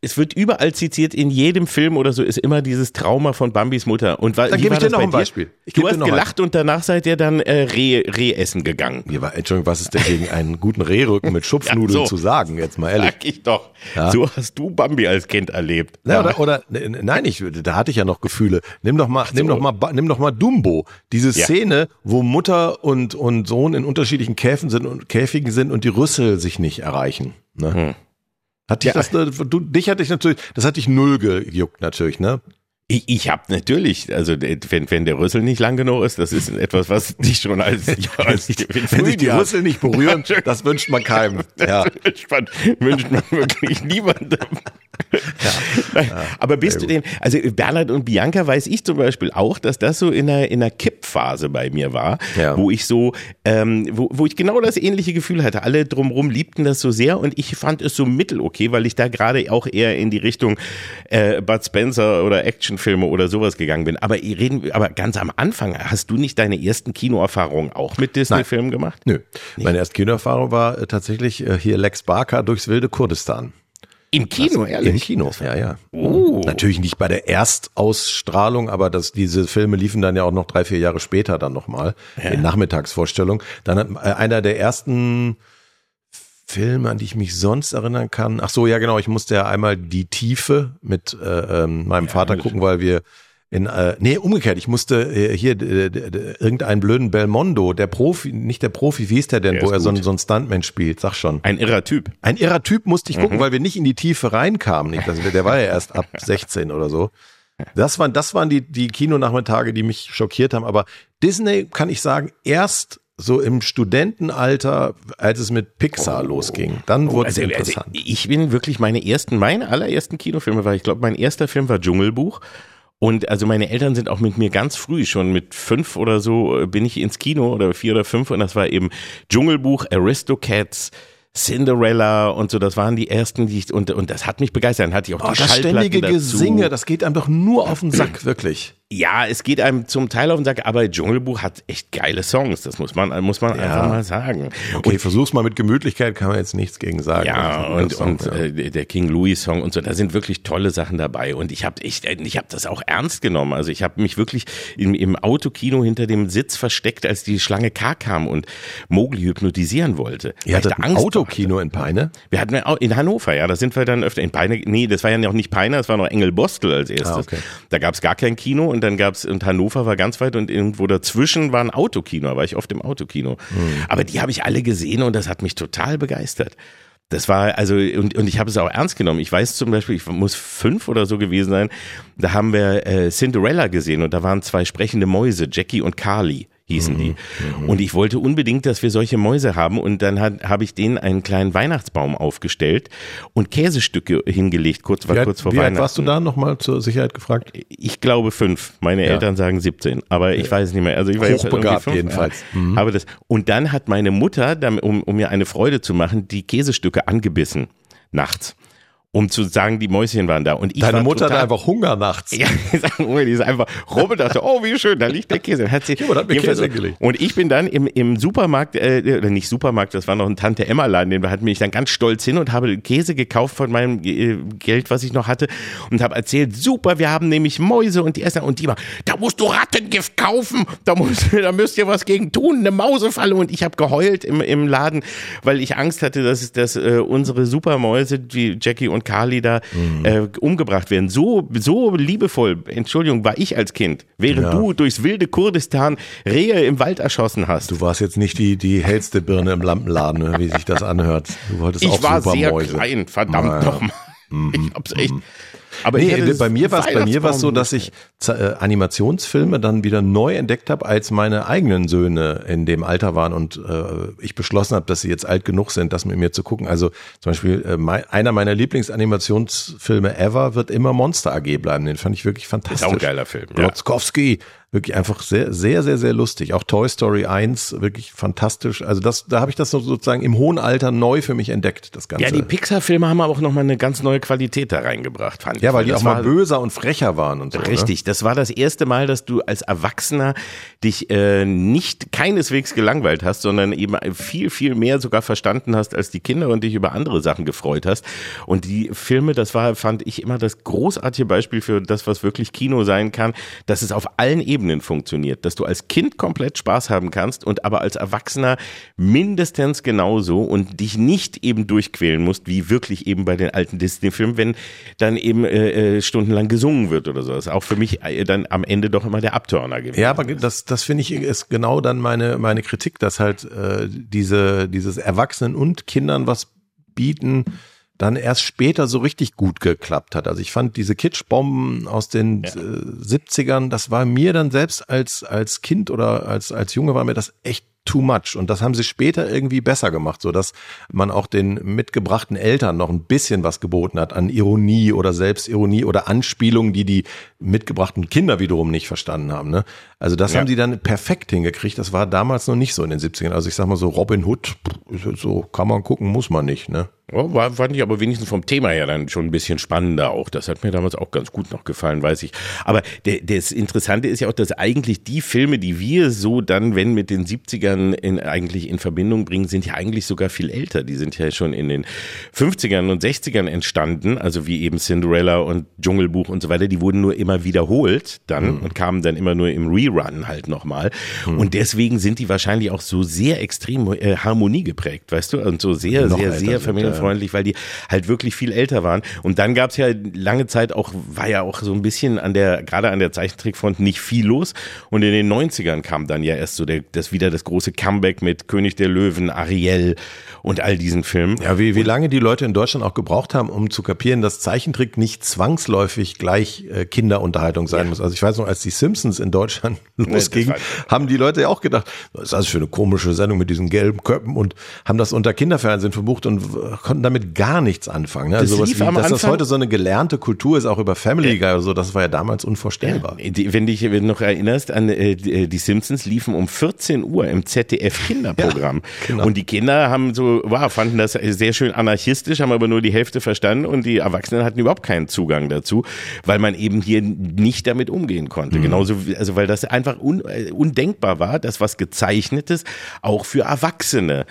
es wird überall zitiert, in jedem Film oder so ist immer dieses Trauma von Bambis Mutter. Und war, dann gebe ich dir noch ein Beispiel. Ich du hast gelacht ein. und danach seid ihr dann äh, Reh, Reh essen gegangen. Ja, war, Entschuldigung, was ist denn gegen einen guten Rehrücken mit Schupfnudeln ja, so. zu sagen? Jetzt mal ehrlich. Sag ich doch. Ja? So hast du Bambi als Kind erlebt. Na, oder, oder nein, ich, da hatte ich ja noch Gefühle. Nimm doch mal, so. nimm doch mal, nimm doch mal Dumbo. Diese Szene, wo Mutter und und Sohn in unterschiedlichen Käfen sind und Käfigen sind und die Rüssel sich nicht erreichen. Ne? Hm. Hat dich ja. das, du, dich hatte ich natürlich, das hat dich null gejuckt natürlich, ne? Ich, ich habe natürlich, also wenn, wenn der Rüssel nicht lang genug ist, das ist etwas, was dich schon als, ja, als wenn sich die Rüssel nicht berühren, das wünscht man keinem. Ja. Wünscht man, wünscht man wirklich niemandem. Ja. ja. Aber bist du denn, also Bernhard und Bianca weiß ich zum Beispiel auch, dass das so in einer, in einer Kippphase bei mir war, ja. wo ich so, ähm, wo, wo ich genau das ähnliche Gefühl hatte. Alle drumherum liebten das so sehr und ich fand es so mittel okay, weil ich da gerade auch eher in die Richtung äh, Bud Spencer oder Actionfilme oder sowas gegangen bin. Aber reden, aber ganz am Anfang, hast du nicht deine ersten Kinoerfahrungen auch mit Disney-Filmen gemacht? Nö. Nee. Meine erste Kinoerfahrung war äh, tatsächlich äh, hier Lex Barker durchs wilde Kurdistan. Im Kino, das, ehrlich? Im Kino, ja, ja. Oh. Natürlich nicht bei der Erstausstrahlung, aber das, diese Filme liefen dann ja auch noch drei, vier Jahre später dann nochmal ja. in Nachmittagsvorstellung. Dann hat äh, einer der ersten Filme, an die ich mich sonst erinnern kann. Ach so, ja genau, ich musste ja einmal die Tiefe mit äh, ähm, meinem ja, Vater gucken, weil wir in, äh, nee, umgekehrt, ich musste äh, hier äh, irgendeinen blöden Belmondo, der Profi, nicht der Profi, wie ist der denn, der wo er so, so ein Stuntman spielt, sag schon. Ein irrer Typ. Ein irrer Typ musste ich gucken, mhm. weil wir nicht in die Tiefe reinkamen. Nicht, also der war ja erst ab 16 oder so. Das waren, das waren die, die Kinonachmittage, die mich schockiert haben. Aber Disney kann ich sagen, erst so im Studentenalter, als es mit Pixar oh. losging. Dann wurde also, es interessant. Also ich bin wirklich meine ersten, meine allerersten Kinofilme war, ich glaube, mein erster Film war Dschungelbuch. Und also meine Eltern sind auch mit mir ganz früh, schon mit fünf oder so, äh, bin ich ins Kino oder vier oder fünf und das war eben Dschungelbuch, Aristocats, Cinderella und so, das waren die ersten, die ich, und, und das hat mich begeistert. Dann hatte ich auch oh, die das ständige dazu. Gesinge, das geht einem doch nur auf den Sack, wirklich. Ja, es geht einem zum Teil auf den Sack, aber Dschungelbuch hat echt geile Songs, das muss man, muss man ja. einfach mal sagen. Okay, und, versuch's mal mit Gemütlichkeit, kann man jetzt nichts gegen sagen. Ja, und, Song, und ja. Äh, der King Louis Song und so, da sind wirklich tolle Sachen dabei und ich habe ich, ich hab das auch ernst genommen. Also ich habe mich wirklich im, im Autokino hinter dem Sitz versteckt, als die Schlange K kam und Mowgli hypnotisieren wollte. Ihr hattet ein Angst Autokino in Peine? Wir hatten in Hannover, ja, da sind wir dann öfter in Peine. Nee, das war ja noch nicht Peine, das war noch Engelbostel als erstes. Ah, okay. Da gab's gar kein Kino und dann gab's und Hannover war ganz weit und irgendwo dazwischen war ein Autokino, da war ich oft im Autokino. Mhm. Aber die habe ich alle gesehen und das hat mich total begeistert. Das war also und, und ich habe es auch ernst genommen. Ich weiß zum Beispiel, ich muss fünf oder so gewesen sein. Da haben wir äh, Cinderella gesehen und da waren zwei sprechende Mäuse, Jackie und Carly hießen die. Mhm, mhm. Und ich wollte unbedingt, dass wir solche Mäuse haben. Und dann habe ich denen einen kleinen Weihnachtsbaum aufgestellt und Käsestücke hingelegt, kurz, war, kurz vor wie Weihnachten. Wie warst du da nochmal zur Sicherheit gefragt? Ich glaube fünf. Meine ja. Eltern sagen 17, aber ich weiß nicht mehr. Also ich war Hochbegabt fünf, jedenfalls. Mhm. Aber das, und dann hat meine Mutter, um, um mir eine Freude zu machen, die Käsestücke angebissen nachts um zu sagen, die Mäuschen waren da. Und ich Deine war Mutter total, hatte einfach Hunger nachts. Ja, die ist einfach rum und dachte, oh, wie schön, da liegt der Käse. Hat sie, ja, hat mir Käse gelegt. Und ich bin dann im, im Supermarkt, äh, oder nicht Supermarkt, das war noch ein Tante-Emma-Laden, den hatten mich dann ganz stolz hin und habe Käse gekauft von meinem äh, Geld, was ich noch hatte und habe erzählt, super, wir haben nämlich Mäuse und die essen und die war, da musst du Rattengift kaufen, da, musst, da müsst ihr was gegen tun, eine Mausefalle und ich habe geheult im, im Laden, weil ich Angst hatte, dass, dass äh, unsere Supermäuse, die Jackie und und Carly da mhm. äh, umgebracht werden. So, so liebevoll, Entschuldigung, war ich als Kind, während ja. du durchs wilde Kurdistan Rehe im Wald erschossen hast. Du warst jetzt nicht die, die hellste Birne im Lampenladen, ne, wie sich das anhört. Du wolltest ich auch war sehr klein, verdammt naja. nochmal. Mhm. Ich hab's echt. Aber nee, bei mir war es bei mir war so, dass ich äh, Animationsfilme dann wieder neu entdeckt habe, als meine eigenen Söhne in dem Alter waren und äh, ich beschlossen habe, dass sie jetzt alt genug sind, das mit mir zu gucken. Also zum Beispiel äh, mein, einer meiner Lieblingsanimationsfilme ever wird immer Monster AG bleiben. Den fand ich wirklich fantastisch. Ist auch ein geiler Film. Blotzkowski, wirklich einfach sehr, sehr, sehr, sehr lustig. Auch Toy Story 1, wirklich fantastisch. Also das, da habe ich das sozusagen im hohen Alter neu für mich entdeckt, das Ganze. Ja, die Pixar-Filme haben auch nochmal eine ganz neue Qualität da reingebracht, fand ich. Ja, weil die auch mal böser und frecher waren und so. Ne? Richtig, ne? das war das erste Mal, dass du als Erwachsener dich äh, nicht keineswegs gelangweilt hast, sondern eben viel, viel mehr sogar verstanden hast als die Kinder und dich über andere Sachen gefreut hast. Und die Filme, das war, fand ich immer das großartige Beispiel für das, was wirklich Kino sein kann, dass es auf allen Ebenen Ebenen funktioniert, dass du als Kind komplett Spaß haben kannst und aber als Erwachsener mindestens genauso und dich nicht eben durchquälen musst, wie wirklich eben bei den alten Disney-Filmen, wenn dann eben äh, äh stundenlang gesungen wird oder so. Das ist auch für mich äh, dann am Ende doch immer der Abturner gewesen. Ja, aber das, das finde ich ist genau dann meine, meine Kritik, dass halt äh, diese, dieses Erwachsenen und Kindern was bieten, dann erst später so richtig gut geklappt hat. Also ich fand diese Kitschbomben aus den ja. 70ern, äh, das war mir dann selbst als, als Kind oder als, als Junge war mir das echt too much. Und das haben sie später irgendwie besser gemacht, so dass man auch den mitgebrachten Eltern noch ein bisschen was geboten hat an Ironie oder Selbstironie oder Anspielungen, die die mitgebrachten Kinder wiederum nicht verstanden haben. Ne? Also das ja. haben die dann perfekt hingekriegt. Das war damals noch nicht so in den 70ern. Also ich sag mal so Robin Hood, so kann man gucken, muss man nicht. Ne? Ja, war, fand ich aber wenigstens vom Thema her dann schon ein bisschen spannender auch. Das hat mir damals auch ganz gut noch gefallen, weiß ich. Aber der, das Interessante ist ja auch, dass eigentlich die Filme, die wir so dann, wenn mit den 70ern in, eigentlich in Verbindung bringen, sind ja eigentlich sogar viel älter. Die sind ja schon in den 50ern und 60ern entstanden, also wie eben Cinderella und Dschungelbuch und so weiter. Die wurden nur immer wiederholt dann mhm. und kamen dann immer nur im Rerun halt nochmal. Mhm. Und deswegen sind die wahrscheinlich auch so sehr extrem äh, harmoniegeprägt, weißt du? Und so sehr, Noch sehr, sehr familienfreundlich kinderfreundlich, weil die halt wirklich viel älter waren. Und dann gab's ja lange Zeit auch, war ja auch so ein bisschen an der, gerade an der Zeichentrickfront nicht viel los. Und in den 90ern kam dann ja erst so der, das wieder das große Comeback mit König der Löwen, Ariel und all diesen Filmen. Ja, wie, wie lange die Leute in Deutschland auch gebraucht haben, um zu kapieren, dass Zeichentrick nicht zwangsläufig gleich äh, Kinderunterhaltung sein ja. muss. Also ich weiß noch, als die Simpsons in Deutschland losgingen, haben die Leute ja auch gedacht, was ist das für eine komische Sendung mit diesen gelben Köpfen und haben das unter Kinderfernsehen verbucht und konnten damit gar nichts anfangen. Ne? Also sowas wie, dass Anfang, das heute so eine gelernte Kultur ist, auch über Family Guy oder so, das war ja damals unvorstellbar. Ja, wenn dich noch erinnerst an äh, äh, die Simpsons liefen um 14 Uhr im ZDF Kinderprogramm. Ja, genau. Und die Kinder haben so, wow, fanden das sehr schön anarchistisch, haben aber nur die Hälfte verstanden und die Erwachsenen hatten überhaupt keinen Zugang dazu, weil man eben hier nicht damit umgehen konnte. Mhm. Genauso, also weil das einfach un, äh, undenkbar war, dass was gezeichnetes auch für Erwachsene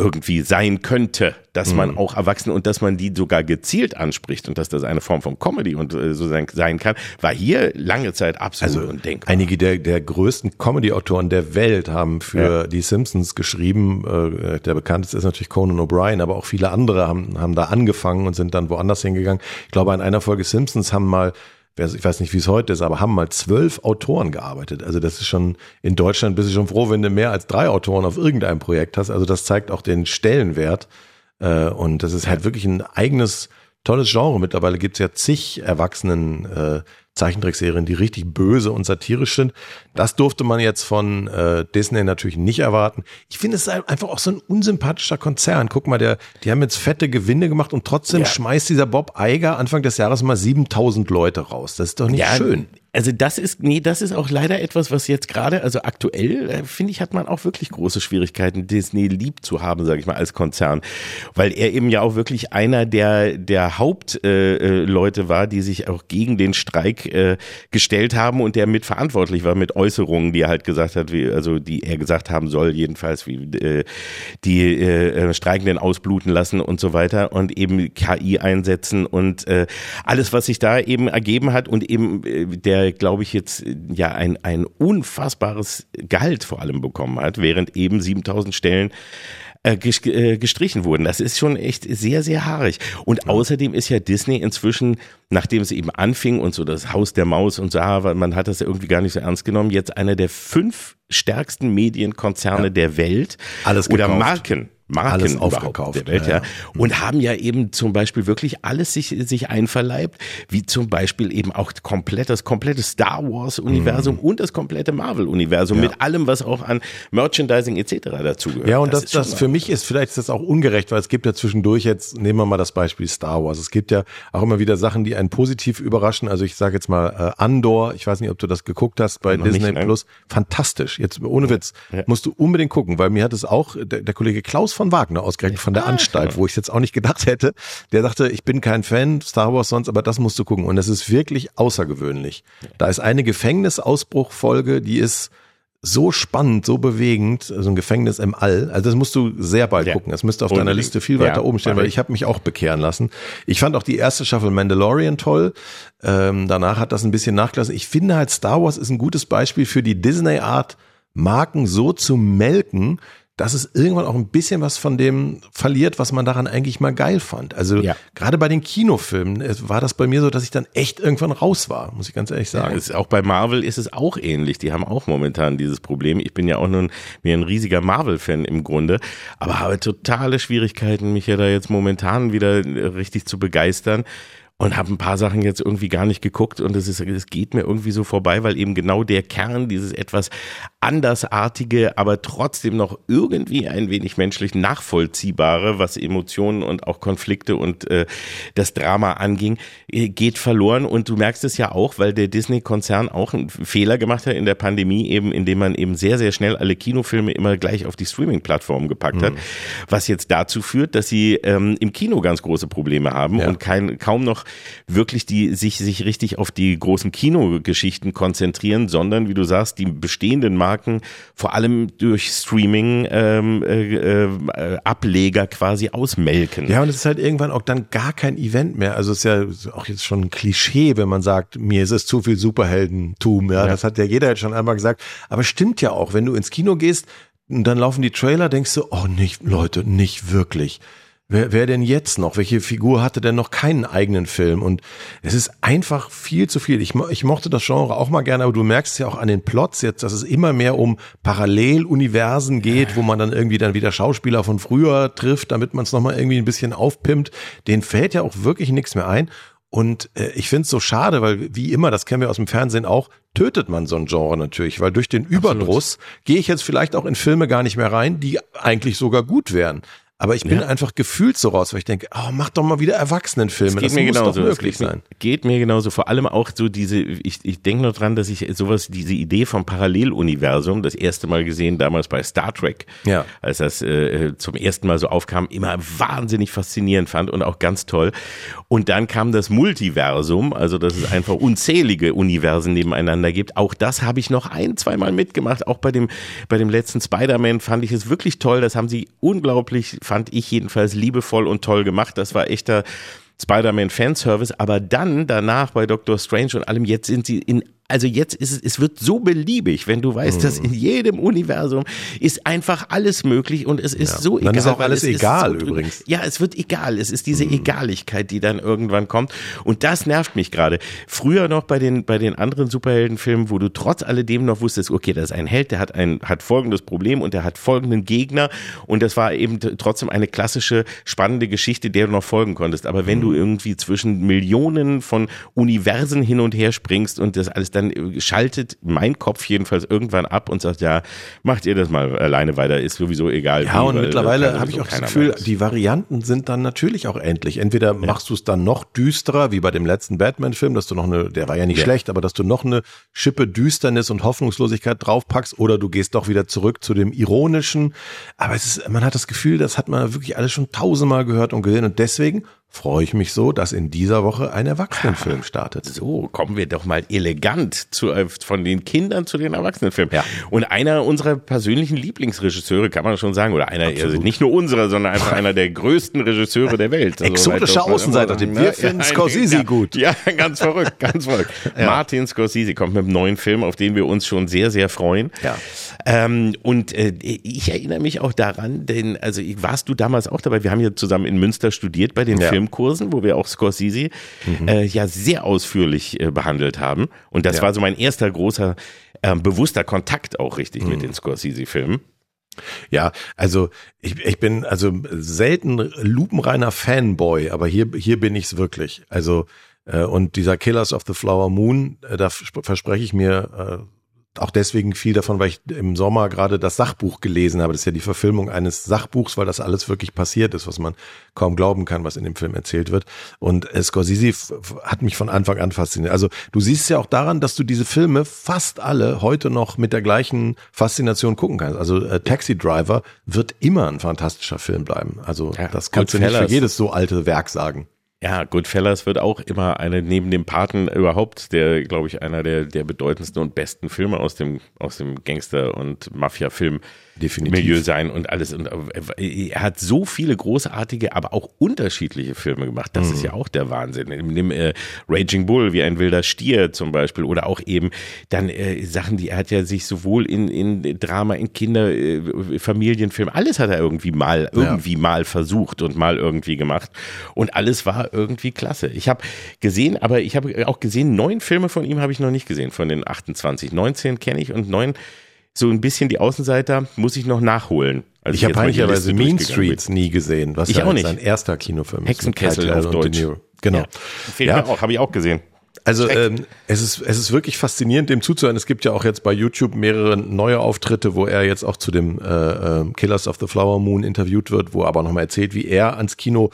irgendwie sein könnte, dass man mhm. auch Erwachsene und dass man die sogar gezielt anspricht und dass das eine Form von Comedy und äh, so sein, sein kann, war hier lange Zeit absolut also undenkbar. Einige der, der größten Comedy-Autoren der Welt haben für ja. die Simpsons geschrieben. Äh, der bekannteste ist natürlich Conan O'Brien, aber auch viele andere haben, haben da angefangen und sind dann woanders hingegangen. Ich glaube, an einer Folge Simpsons haben mal ich weiß nicht, wie es heute ist, aber haben mal zwölf Autoren gearbeitet. Also das ist schon, in Deutschland bist du schon froh, wenn du mehr als drei Autoren auf irgendeinem Projekt hast. Also das zeigt auch den Stellenwert. Äh, und das ist halt wirklich ein eigenes, tolles Genre. Mittlerweile gibt es ja zig Erwachsenen äh, Zeichentrickserien, die richtig böse und satirisch sind. Das durfte man jetzt von äh, Disney natürlich nicht erwarten. Ich finde es einfach auch so ein unsympathischer Konzern. Guck mal, der, die haben jetzt fette Gewinne gemacht und trotzdem ja. schmeißt dieser Bob Eiger Anfang des Jahres mal 7000 Leute raus. Das ist doch nicht ja, schön. Also das ist, nee, das ist auch leider etwas, was jetzt gerade, also aktuell, äh, finde ich, hat man auch wirklich große Schwierigkeiten, Disney lieb zu haben, sage ich mal, als Konzern. Weil er eben ja auch wirklich einer der, der Hauptleute äh, äh war, die sich auch gegen den Streik äh, gestellt haben und der mitverantwortlich war mit Äußerungen, die er halt gesagt hat, wie, also die er gesagt haben soll, jedenfalls, wie äh, die äh, Streikenden ausbluten lassen und so weiter und eben KI einsetzen und äh, alles, was sich da eben ergeben hat und eben äh, der glaube ich, jetzt ja ein, ein unfassbares Gehalt vor allem bekommen hat, während eben 7000 Stellen äh, äh, gestrichen wurden. Das ist schon echt sehr, sehr haarig. Und außerdem ist ja Disney inzwischen, nachdem es eben anfing und so das Haus der Maus und so, ah, man hat das ja irgendwie gar nicht so ernst genommen, jetzt einer der fünf stärksten Medienkonzerne ja. der Welt Alles oder Marken Marken Alles aufgekauft, der Welt, ja, ja, ja. Und haben ja eben zum Beispiel wirklich alles sich, sich einverleibt, wie zum Beispiel eben auch komplett, das komplette Star Wars-Universum und das komplette Marvel-Universum Mhm. Ja. mit allem, was auch an Merchandising etc. dazugehört. Ja, und das, das, schon für mich ist vielleicht ist das auch ungerecht, weil es gibt ja zwischendurch jetzt, nehmen wir mal das Beispiel Star Wars. Es gibt ja auch immer wieder Sachen, die einen positiv überraschen. Also ich sage jetzt mal äh, Andor, ich weiß nicht, ob du das geguckt hast bei Noch Disney nicht. Plus. Fantastisch. Jetzt ohne Witz. Musst du unbedingt gucken, weil mir hat es auch der, der Kollege Klaus von Wagner ausgerechnet von der Anstalt, wo ich es jetzt auch nicht gedacht hätte. Der sagte, ich bin kein Fan Star Wars sonst, aber das musst du gucken. Und das ist wirklich außergewöhnlich. Da ist eine Gefängnisausbruchfolge, die ist so spannend, so bewegend, so ein Gefängnis im All. Also das musst du sehr bald Ja. gucken. Das müsste auf deiner. Liste viel Ja, weiter oben stehen, weil ich. habe mich auch bekehren lassen. Ich fand auch die erste Staffel Mandalorian toll. Ähm, danach hat das ein bisschen nachgelassen. Ich finde halt Star Wars ist ein gutes Beispiel für die Disney-Art, Marken so zu melken, dass es irgendwann auch ein bisschen was von dem verliert, was man daran eigentlich mal geil fand. Also Ja. gerade bei den Kinofilmen war das bei mir so, dass ich dann echt irgendwann raus war, muss ich ganz ehrlich Ja, sagen. ist, auch bei Marvel ist es auch ähnlich. Die haben auch momentan dieses Problem. Ich bin ja auch nun mir ein riesiger Marvel-Fan im Grunde, aber habe totale Schwierigkeiten, mich ja da jetzt momentan wieder richtig zu begeistern. Und habe ein paar Sachen jetzt irgendwie gar nicht geguckt und es ist, es geht mir irgendwie so vorbei, weil eben genau der Kern, dieses etwas andersartige, aber trotzdem noch irgendwie ein wenig menschlich nachvollziehbare, was Emotionen und auch Konflikte und äh, das Drama anging, äh, geht verloren. Und du merkst es ja auch, weil der Disney-Konzern auch einen Fehler gemacht hat in der Pandemie, eben indem man eben sehr, sehr schnell alle Kinofilme immer gleich auf die Streaming-Plattform gepackt hat, was jetzt dazu führt, dass sie ähm, im Kino ganz große Probleme haben Ja. und kein, kaum noch wirklich die sich, sich richtig auf die großen Kinogeschichten konzentrieren, sondern wie du sagst, die bestehenden Marken vor allem durch Streaming ähm, äh, äh, Ableger quasi ausmelken. Ja, und es ist halt irgendwann auch dann gar kein Event mehr. Also es ist ja auch jetzt schon ein Klischee, wenn man sagt, mir ist es zu viel Superheldentum. Ja, Ja. das hat ja jeder jetzt schon einmal gesagt. Aber stimmt ja auch, wenn du ins Kino gehst und dann laufen die Trailer, denkst du, oh nicht, Leute, nicht wirklich. Wer, wer denn jetzt noch? Welche Figur hatte denn noch keinen eigenen Film? Und es ist einfach viel zu viel. Ich, ich mochte das Genre auch mal gerne, aber du merkst ja auch an den Plots jetzt, dass es immer mehr um Paralleluniversen geht, wo man dann irgendwie dann wieder Schauspieler von früher trifft, damit man es nochmal irgendwie ein bisschen aufpimpt. Denen fällt ja auch wirklich nichts mehr ein. Und äh, ich finde es so schade, weil wie immer, das kennen wir aus dem Fernsehen auch, tötet man so ein Genre natürlich, weil durch den Überdruss gehe ich jetzt vielleicht auch in Filme gar nicht mehr rein, die eigentlich sogar gut wären. Aber ich bin Ja. einfach gefühlt so raus, weil ich denke, oh, mach doch mal wieder Erwachsenenfilme. geht Das mir muss genauso. doch möglich geht, sein. Mir, geht mir genauso. Vor allem auch so diese, ich, ich denke noch dran, dass ich sowas, diese Idee vom Paralleluniversum, das erste Mal gesehen damals bei Star Trek, Ja. als das äh, zum ersten Mal so aufkam, immer wahnsinnig faszinierend fand und auch ganz toll. Und dann kam das Multiversum, also dass es einfach unzählige Universen nebeneinander gibt. Auch das habe ich noch ein, zweimal mitgemacht. Auch bei dem, bei dem letzten Spider-Man fand ich es wirklich toll. Das haben sie unglaublich, fand ich jedenfalls liebevoll und toll gemacht. Das war echter Spider-Man Fanservice, aber dann danach bei Doctor Strange und allem, jetzt sind sie in, also jetzt ist es, es wird so beliebig, wenn du weißt, dass in jedem Universum ist einfach alles möglich und es ist Ja. so Und dann egal. ist auch alles egal so übrigens. Ja, es wird egal. Es ist diese Egaligkeit, die dann irgendwann kommt. Und das nervt mich gerade. Früher noch bei den, bei den anderen Superheldenfilmen, wo du trotz alledem noch wusstest, okay, das ist ein Held, der hat ein, hat folgendes Problem und der hat folgenden Gegner. Und das war eben trotzdem eine klassische, spannende Geschichte, der du noch folgen konntest. Aber wenn du irgendwie zwischen Millionen von Universen hin und her springst und das alles dann äh, schaltet mein Kopf jedenfalls irgendwann ab und sagt, ja, macht ihr das mal alleine weiter, ist sowieso egal. Ja, wie, und weil mittlerweile habe ich auch das Gefühl, die Varianten sind dann natürlich auch endlich. Entweder machst du es dann noch düsterer, wie bei dem letzten Batman-Film, dass du noch eine, der war ja nicht Ja. schlecht, aber dass du noch eine Schippe Düsternis und Hoffnungslosigkeit draufpackst, oder du gehst doch wieder zurück zu dem Ironischen. Aber es ist, man hat das Gefühl, das hat man wirklich alles schon tausendmal gehört und gesehen. Und deswegen freue ich mich so, dass in dieser Woche ein Erwachsenenfilm startet. So, kommen wir doch mal elegant zu, äh, von den Kindern zu den Erwachsenenfilmen. Ja. Und einer unserer persönlichen Lieblingsregisseure, kann man schon sagen, oder einer, also nicht nur unserer, sondern einfach einer der größten Regisseure der Welt. Also, Exotischer Außenseiter, sagen, wir ne? finden Ja, Scorsese ja, gut. Ja, ganz verrückt, ganz verrückt. Martin Scorsese kommt mit einem neuen Film, auf den wir uns schon sehr, sehr freuen. Ja. Ähm, und äh, ich erinnere mich auch daran, denn, also warst du damals auch dabei? Wir haben ja zusammen in Münster studiert bei den Ja. Filmkursen, wo wir auch Scorsese äh, ja sehr ausführlich äh, behandelt haben. Und das Ja. war so mein erster großer, ähm, bewusster Kontakt auch richtig mit den Scorsese-Filmen. Ja, also ich, ich bin also selten lupenreiner Fanboy, aber hier, hier bin ich's wirklich. Also äh, und dieser Killers of the Flower Moon, äh, da verspreche ich mir äh, auch deswegen viel davon, weil ich im Sommer gerade das Sachbuch gelesen habe. Das ist ja die Verfilmung eines Sachbuchs, weil das alles wirklich passiert ist, was man kaum glauben kann, was in dem Film erzählt wird. Und äh, Scorsese hat mich von Anfang an fasziniert. Also du siehst ja auch daran, dass du diese Filme fast alle heute noch mit der gleichen Faszination gucken kannst. Also äh, Taxi Driver wird immer ein fantastischer Film bleiben. Also ja, das kannst du nicht für jedes so alte Werk sagen. Ja, Goodfellas wird auch immer eine, neben dem Paten überhaupt, der, glaube ich, einer der, der bedeutendsten und besten Filme aus dem, aus dem Gangster- und Mafia-Film Definitiv. Milieu sein und alles. Und äh, er hat so viele großartige, aber auch unterschiedliche Filme gemacht. Das mhm. ist ja auch der Wahnsinn. Nimm äh, Raging Bull wie ein wilder Stier zum Beispiel oder auch eben dann äh, Sachen, die er hat ja sich sowohl in, in Drama, in Kinder, äh, Familienfilm, alles hat er irgendwie mal, irgendwie ja. mal versucht und mal irgendwie gemacht. Und alles war irgendwie klasse. Ich habe gesehen, aber ich habe auch gesehen, neun Filme von ihm habe ich noch nicht gesehen, von den 28. 19 kenne ich und neun so ein bisschen die Außenseiter muss ich noch nachholen. Also ich habe peinlicherweise Mean Streets bin. nie gesehen, was ich ja auch nicht. sein erster Kinofilm ist. Hexenkessel auf Deutsch. Genau. Ja. Fehlt ja. mir auch, habe ich auch gesehen. Also ähm, es ist es ist wirklich faszinierend, dem zuzuhören. Es gibt ja auch jetzt bei YouTube mehrere neue Auftritte, wo er jetzt auch zu dem äh, äh, Killers of the Flower Moon interviewt wird, wo er aber nochmal erzählt, wie er ans Kino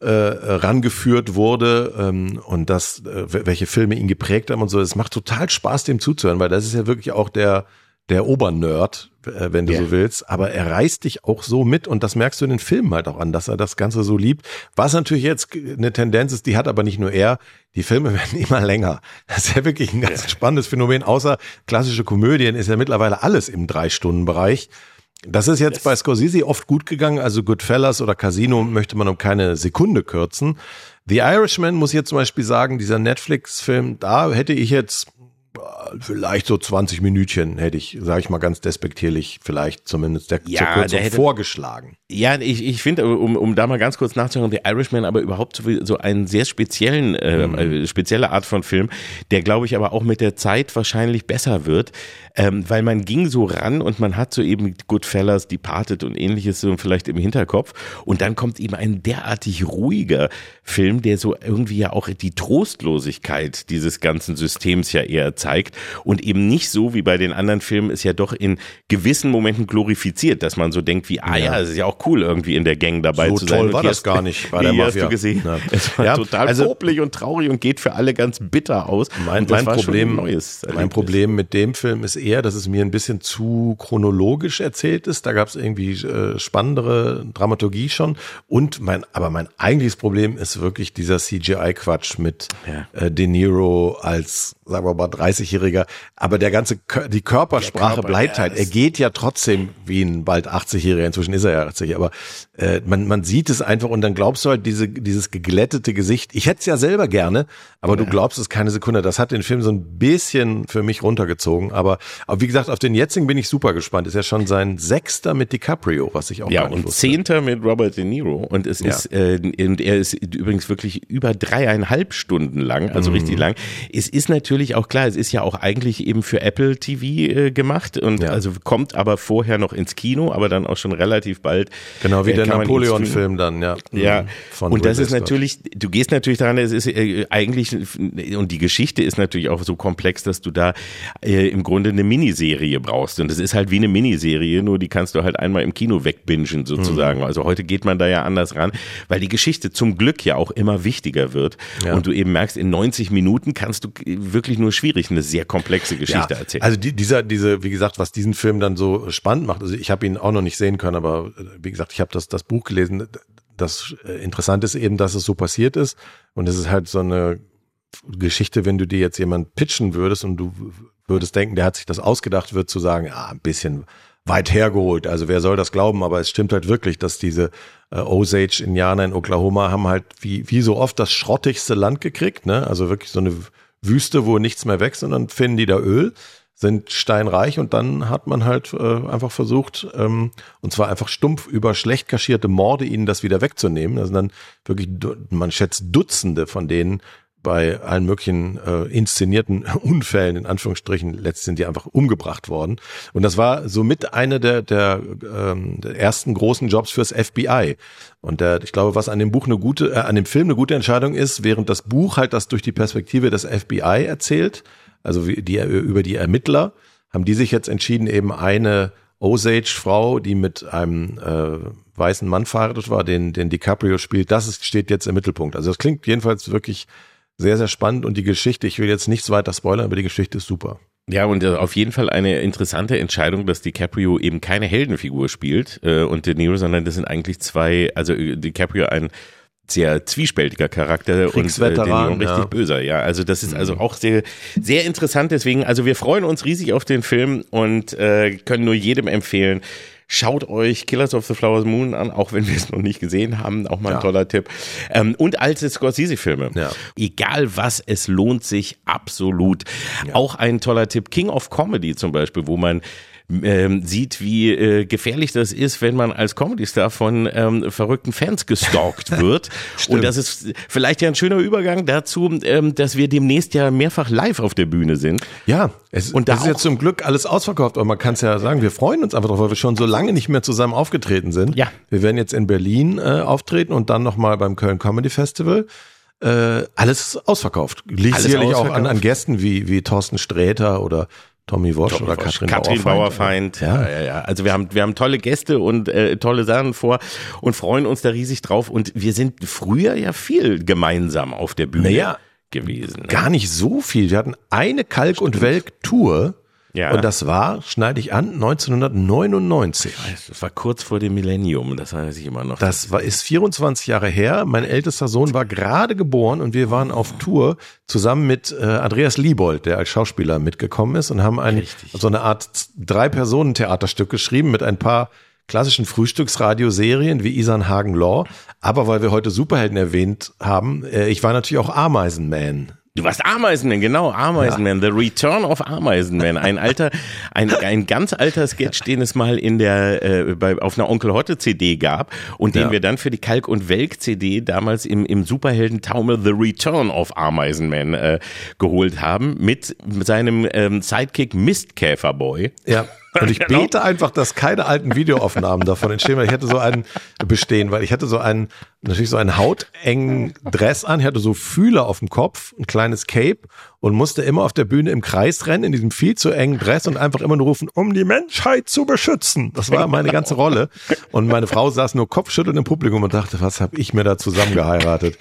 äh, rangeführt wurde ähm, und das, äh, welche Filme ihn geprägt haben und so. Es macht total Spaß, dem zuzuhören, weil das ist ja wirklich auch der der Obernerd, äh, wenn du yeah. so willst, aber er reißt dich auch so mit und das merkst du in den Filmen halt auch an, dass er das Ganze so liebt. Was natürlich jetzt eine Tendenz ist, die hat aber nicht nur er, die Filme werden immer länger. Das ist ja wirklich ein ganz yeah. spannendes Phänomen. Außer klassische Komödien ist ja mittlerweile alles im Drei-Stunden-Bereich. Das ist jetzt yes. bei Scorsese oft gut gegangen, also Goodfellas oder Casino möchte man um keine Sekunde kürzen. The Irishman muss jetzt zum Beispiel sagen, dieser Netflix-Film, da hätte ich jetzt vielleicht so 20 Minütchen hätte ich, sage ich mal ganz despektierlich, vielleicht zumindest der, ja, zur Kürzung hätte, vorgeschlagen. Ja, ich, ich finde, um, um da mal ganz kurz nachzuhören, The Irishman aber überhaupt so, so einen sehr speziellen, äh, mhm. äh, spezielle Art von Film, der glaube ich aber auch mit der Zeit wahrscheinlich besser wird, ähm, weil man ging so ran und man hat so eben Goodfellas, Departed und ähnliches so vielleicht im Hinterkopf und dann kommt eben ein derartig ruhiger Film, der so irgendwie ja auch die Trostlosigkeit dieses ganzen Systems ja eher zeigt und eben nicht so wie bei den anderen Filmen ist ja doch in gewissen Momenten glorifiziert, dass man so denkt wie, ah ja, es ist ja auch cool irgendwie in der Gang dabei so zu sein. So toll war das gar nicht bei der Mafia. hast du gesehen? Ja. Es war ja, total also, popelig und traurig und geht für alle ganz bitter aus. Mein, mein Problem, mein Problem mit dem Film ist eher, dass es mir ein bisschen zu chronologisch erzählt ist. Da gab es irgendwie äh, spannendere Dramaturgie schon. Und mein, aber mein eigentliches Problem ist wirklich dieser CGI-Quatsch mit ja. äh, De Niro als sagen wir mal 30-Jähriger, aber der ganze die Körpersprache Körper, bleibt halt. Er geht ja trotzdem wie ein bald 80-Jähriger. Inzwischen ist er ja 80, aber äh, man man sieht es einfach und dann glaubst du halt diese dieses geglättete Gesicht. Ich hätte es ja selber gerne, aber ja. du glaubst es keine Sekunde. Das hat den Film so ein bisschen für mich runtergezogen. Aber, aber wie gesagt, auf den jetzigen bin ich super gespannt. Ist ja schon sein sechster mit DiCaprio, was ich auch ja und zehnter mit Robert De Niro und es ja. ist äh, und er ist übrigens wirklich über dreieinhalb Stunden lang, also mhm. richtig lang. Es ist natürlich auch klar, es ist ja auch eigentlich eben für Apple TV äh, gemacht und ja. also kommt aber vorher noch ins Kino, aber dann auch schon relativ bald. Genau, wie äh, der Napoleon-Film dann, ja. Ja, mhm, und das ist natürlich, du gehst natürlich daran, es ist äh, eigentlich, und die Geschichte ist natürlich auch so komplex, dass du da äh, im Grunde eine Miniserie brauchst und es ist halt wie eine Miniserie, nur die kannst du halt einmal im Kino wegbingen sozusagen. Mhm. Also heute geht man da ja anders ran, weil die Geschichte zum Glück ja auch immer wichtiger wird ja. und du eben merkst, in 90 Minuten kannst du wirklich wirklich nur schwierig eine sehr komplexe Geschichte ja, erzählen. Also die, dieser, diese, wie gesagt, was diesen Film dann so spannend macht. Also ich habe ihn auch noch nicht sehen können, aber äh, wie gesagt, ich habe das, das Buch gelesen. Das äh, Interessante ist eben, dass es so passiert ist und es ist halt so eine Geschichte, wenn du dir jetzt jemand pitchen würdest und du würdest denken, der hat sich das ausgedacht, wird zu sagen, ja, ein bisschen weit hergeholt. Also wer soll das glauben? Aber es stimmt halt wirklich, dass diese äh, Osage-Indianer in Oklahoma haben halt wie, wie so oft das schrottigste Land gekriegt. Ne? Also wirklich so eine Wüste, wo nichts mehr wächst, und dann finden die da Öl, sind steinreich und dann hat man halt äh, einfach versucht, ähm, und zwar einfach stumpf über schlecht kaschierte Morde ihnen das wieder wegzunehmen. Also dann wirklich, man schätzt Dutzende von denen bei allen möglichen äh, inszenierten Unfällen, in Anführungsstrichen, letztlich sind die einfach umgebracht worden. Und das war somit eine der, der, ähm, der ersten großen Jobs fürs FBI. Und der, ich glaube, was an dem Buch eine gute, äh, an dem Film eine gute Entscheidung ist, während das Buch halt das durch die Perspektive des FBI erzählt, also wie die, über die Ermittler, haben die sich jetzt entschieden, eben eine Osage-Frau, die mit einem äh, weißen Mann verheiratet war, den, den DiCaprio spielt, das ist, steht jetzt im Mittelpunkt. Also das klingt jedenfalls wirklich sehr, sehr spannend und die Geschichte, ich will jetzt nichts weiter spoilern, aber die Geschichte ist super. Ja, und äh, auf jeden Fall eine interessante Entscheidung, dass DiCaprio eben keine Heldenfigur spielt äh, und De Niro, sondern das sind eigentlich zwei, also äh, DiCaprio ein sehr zwiespältiger Charakter und äh, De Niro richtig ja. böser. Ja, also das ist also mhm. auch sehr, sehr interessant. Deswegen, also wir freuen uns riesig auf den Film und äh, können nur jedem empfehlen, Schaut euch Killers of the Flowers Moon an, auch wenn wir es noch nicht gesehen haben. Auch mal ein ja. toller Tipp. Ähm, und alte Scorsese-Filme. Ja. Egal was, es lohnt sich absolut. Ja. Auch ein toller Tipp. King of Comedy zum Beispiel, wo man ähm, sieht, wie äh, gefährlich das ist, wenn man als Comedy-Star von ähm, verrückten Fans gestalkt wird. und das ist vielleicht ja ein schöner Übergang dazu, ähm, dass wir demnächst ja mehrfach live auf der Bühne sind. Ja, es, und da ist jetzt zum Glück alles ausverkauft, aber man kann es ja sagen, wir freuen uns einfach drauf, weil wir schon so lange nicht mehr zusammen aufgetreten sind. Ja. Wir werden jetzt in Berlin äh, auftreten und dann nochmal beim Köln Comedy Festival. Äh, alles ausverkauft. Liegt sicherlich auch an, an Gästen wie, wie Thorsten Sträter oder Tommy Tommy oder Wosch. Katrin, Katrin Bauerfeind. Bauerfeind. Ja. ja, ja, Also wir haben, wir haben tolle Gäste und äh, tolle Sachen vor und freuen uns da riesig drauf. Und wir sind früher ja viel gemeinsam auf der Bühne naja, gewesen. Ne? Gar nicht so viel. Wir hatten eine Kalk- und Welk-Tour ja. Und das war, schneide ich an, 1999. Das war kurz vor dem Millennium, das weiß ich immer noch. Das war, ist 24 Jahre her. Mein ältester Sohn war gerade geboren und wir waren auf Tour zusammen mit äh, Andreas Liebold, der als Schauspieler mitgekommen ist und haben ein, so eine Art Drei-Personen-Theaterstück geschrieben mit ein paar klassischen Frühstücksradioserien wie Isan Hagen Law. Aber weil wir heute Superhelden erwähnt haben, äh, ich war natürlich auch Ameisenman Du warst Ameisenman, genau, Ameisenman, ja. The Return of Ameisenman, ein alter, ein, ein ganz alter Sketch, den es mal in der, äh, bei, auf einer Onkel Hotte CD gab und den ja. wir dann für die Kalk und Welk CD damals im, im Superhelden-Taumel The Return of Ameisenman äh, geholt haben mit seinem ähm, Sidekick Mistkäferboy. Ja. Und ich genau. bete einfach, dass keine alten Videoaufnahmen davon entstehen, weil ich hätte so einen bestehen, weil ich hatte so einen, natürlich so einen hautengen Dress an, ich hatte so Fühler auf dem Kopf, ein kleines Cape und musste immer auf der Bühne im Kreis rennen, in diesem viel zu engen Dress und einfach immer nur rufen, um die Menschheit zu beschützen. Das war meine ganze Rolle. Und meine Frau saß nur kopfschüttelnd im Publikum und dachte, was habe ich mir da zusammen geheiratet?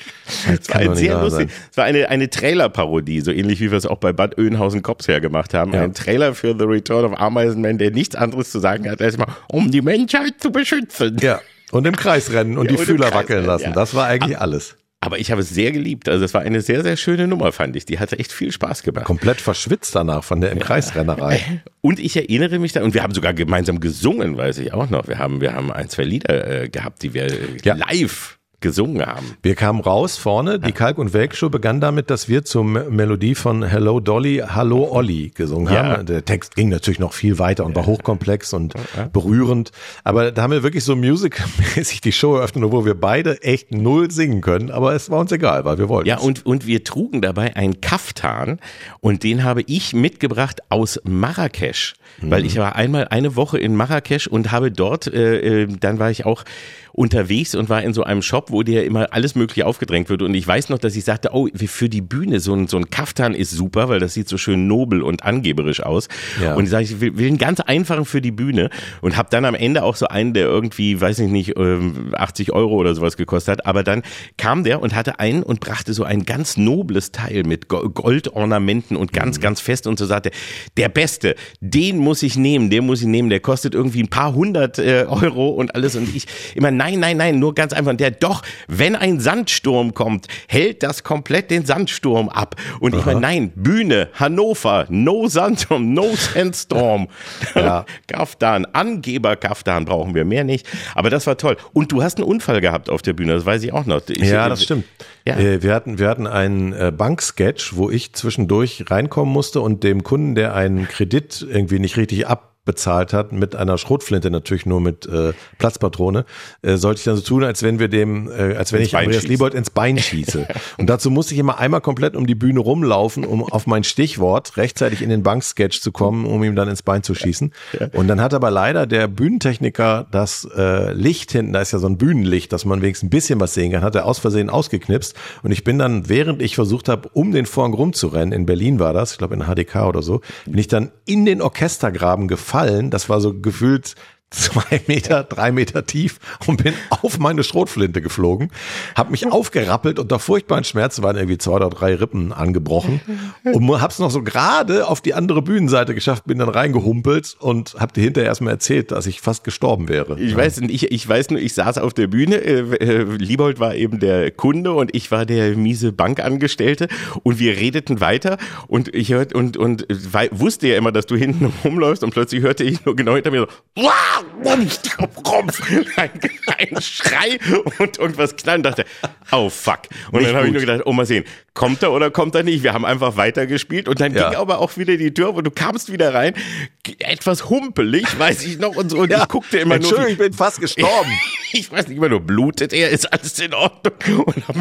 Das kann sehr lustig. Es war eine, eine Trailer-Parodie, so ähnlich wie wir es auch bei Bad Oeynhausen Kops her gemacht haben. Ja. Ein Trailer für The Return of Ameisenman, der nichts anderes zu sagen hat, als mal, um die Menschheit zu beschützen. Ja. Und im Kreis rennen und ja, die und Fühler wackeln lassen. Ja. Das war eigentlich alles. Aber ich habe es sehr geliebt. Also es war eine sehr, sehr schöne Nummer, fand ich. Die hatte echt viel Spaß gemacht. Komplett verschwitzt danach von der im Kreisrennerei. Und ich erinnere mich da, und wir haben sogar gemeinsam gesungen, weiß ich auch noch. Wir haben, wir haben ein, zwei Lieder äh, gehabt, die wir ja. live gesungen haben. Wir kamen raus vorne, die Kalk- und Welk-Show begann damit, dass wir zur Melodie von Hello Dolly, Hallo Olli gesungen ja. haben. Der Text ging natürlich noch viel weiter und war hochkomplex und berührend. Aber da haben wir wirklich so musicmäßig die Show eröffnet, wo wir beide echt null singen können. Aber es war uns egal, weil wir wollten. Ja, und, und wir trugen dabei einen Kaftan und den habe ich mitgebracht aus Marrakesch. Mhm. Weil ich war einmal eine Woche in Marrakesch und habe dort, äh, äh dann war ich auch unterwegs und war in so einem Shop, wo dir immer alles mögliche aufgedrängt wird. Und ich weiß noch, dass ich sagte, oh, für die Bühne so ein, so ein Kaftan ist super, weil das sieht so schön nobel und angeberisch aus. Ja. Und ich sage, ich will, will einen ganz einfachen für die Bühne und habe dann am Ende auch so einen, der irgendwie, weiß ich nicht, 80 ähm, Euro oder sowas gekostet hat. Aber dann kam der und hatte einen und brachte so ein ganz nobles Teil mit Goldornamenten und ganz, mhm. ganz fest und so sagte, der Beste, den muss ich nehmen, den muss ich nehmen, der kostet irgendwie ein paar hundert äh, Euro und alles. Und ich immer, nein, nein, nein, nur ganz einfach. Der doch, wenn ein Sandsturm kommt, hält das komplett den Sandsturm ab. Und Aha. ich meine, nein, Bühne, Hannover, no Sandsturm, no Sandstorm. Ja. Kaftan, Angeber Kaftan brauchen wir mehr nicht. Aber das war toll. Und du hast einen Unfall gehabt auf der Bühne, das weiß ich auch noch. Ich, ja, das stimmt. Ja. Äh, wir hatten, wir hatten einen äh, Banksketch, wo ich zwischendurch reinkommen musste und dem Kunden, der einen Kredit irgendwie nicht richtig ab bezahlt hat, mit einer Schrotflinte natürlich nur mit äh, Platzpatrone, äh, sollte ich dann so tun, als wenn wir dem, äh, als wenn ins ich Bein Andreas Liebold ins Bein schieße. Und dazu musste ich immer einmal komplett um die Bühne rumlaufen, um auf mein Stichwort rechtzeitig in den Banksketch zu kommen, um ihm dann ins Bein zu schießen. Und dann hat aber leider der Bühnentechniker das äh, Licht hinten, da ist ja so ein Bühnenlicht, dass man wenigstens ein bisschen was sehen kann, hat er aus Versehen ausgeknipst. Und ich bin dann, während ich versucht habe, um den Vorhang rumzurennen, in Berlin war das, ich glaube in HDK oder so, bin ich dann in den Orchestergraben gefallen. Das war so gefühlt zwei Meter, drei Meter tief und bin auf meine Schrotflinte geflogen, habe mich aufgerappelt unter furchtbaren Schmerzen, waren irgendwie zwei oder drei Rippen angebrochen und hab's noch so gerade auf die andere Bühnenseite geschafft, bin dann reingehumpelt und hab dir hinterher erstmal erzählt, dass ich fast gestorben wäre. Ich weiß ich, ich weiß nur, ich saß auf der Bühne, äh, äh, Liebold war eben der Kunde und ich war der miese Bankangestellte und wir redeten weiter und ich hörte und, und wusste ja immer, dass du hinten rumläufst und plötzlich hörte ich nur genau hinter mir so, Wah! Rumpf, ein, ein Schrei und, und was knallen. Dachte, oh fuck. Und nicht dann habe ich nur gedacht, oh mal sehen, kommt er oder kommt er nicht? Wir haben einfach weitergespielt und dann ja. ging aber auch wieder die Tür und du kamst wieder rein, etwas humpelig, weiß ich noch, und so. Und ja. ich guckte immer nur. Entschuldigung, ich bin fast gestorben. ich weiß nicht immer nur, blutet er, ist alles in Ordnung. Und hab,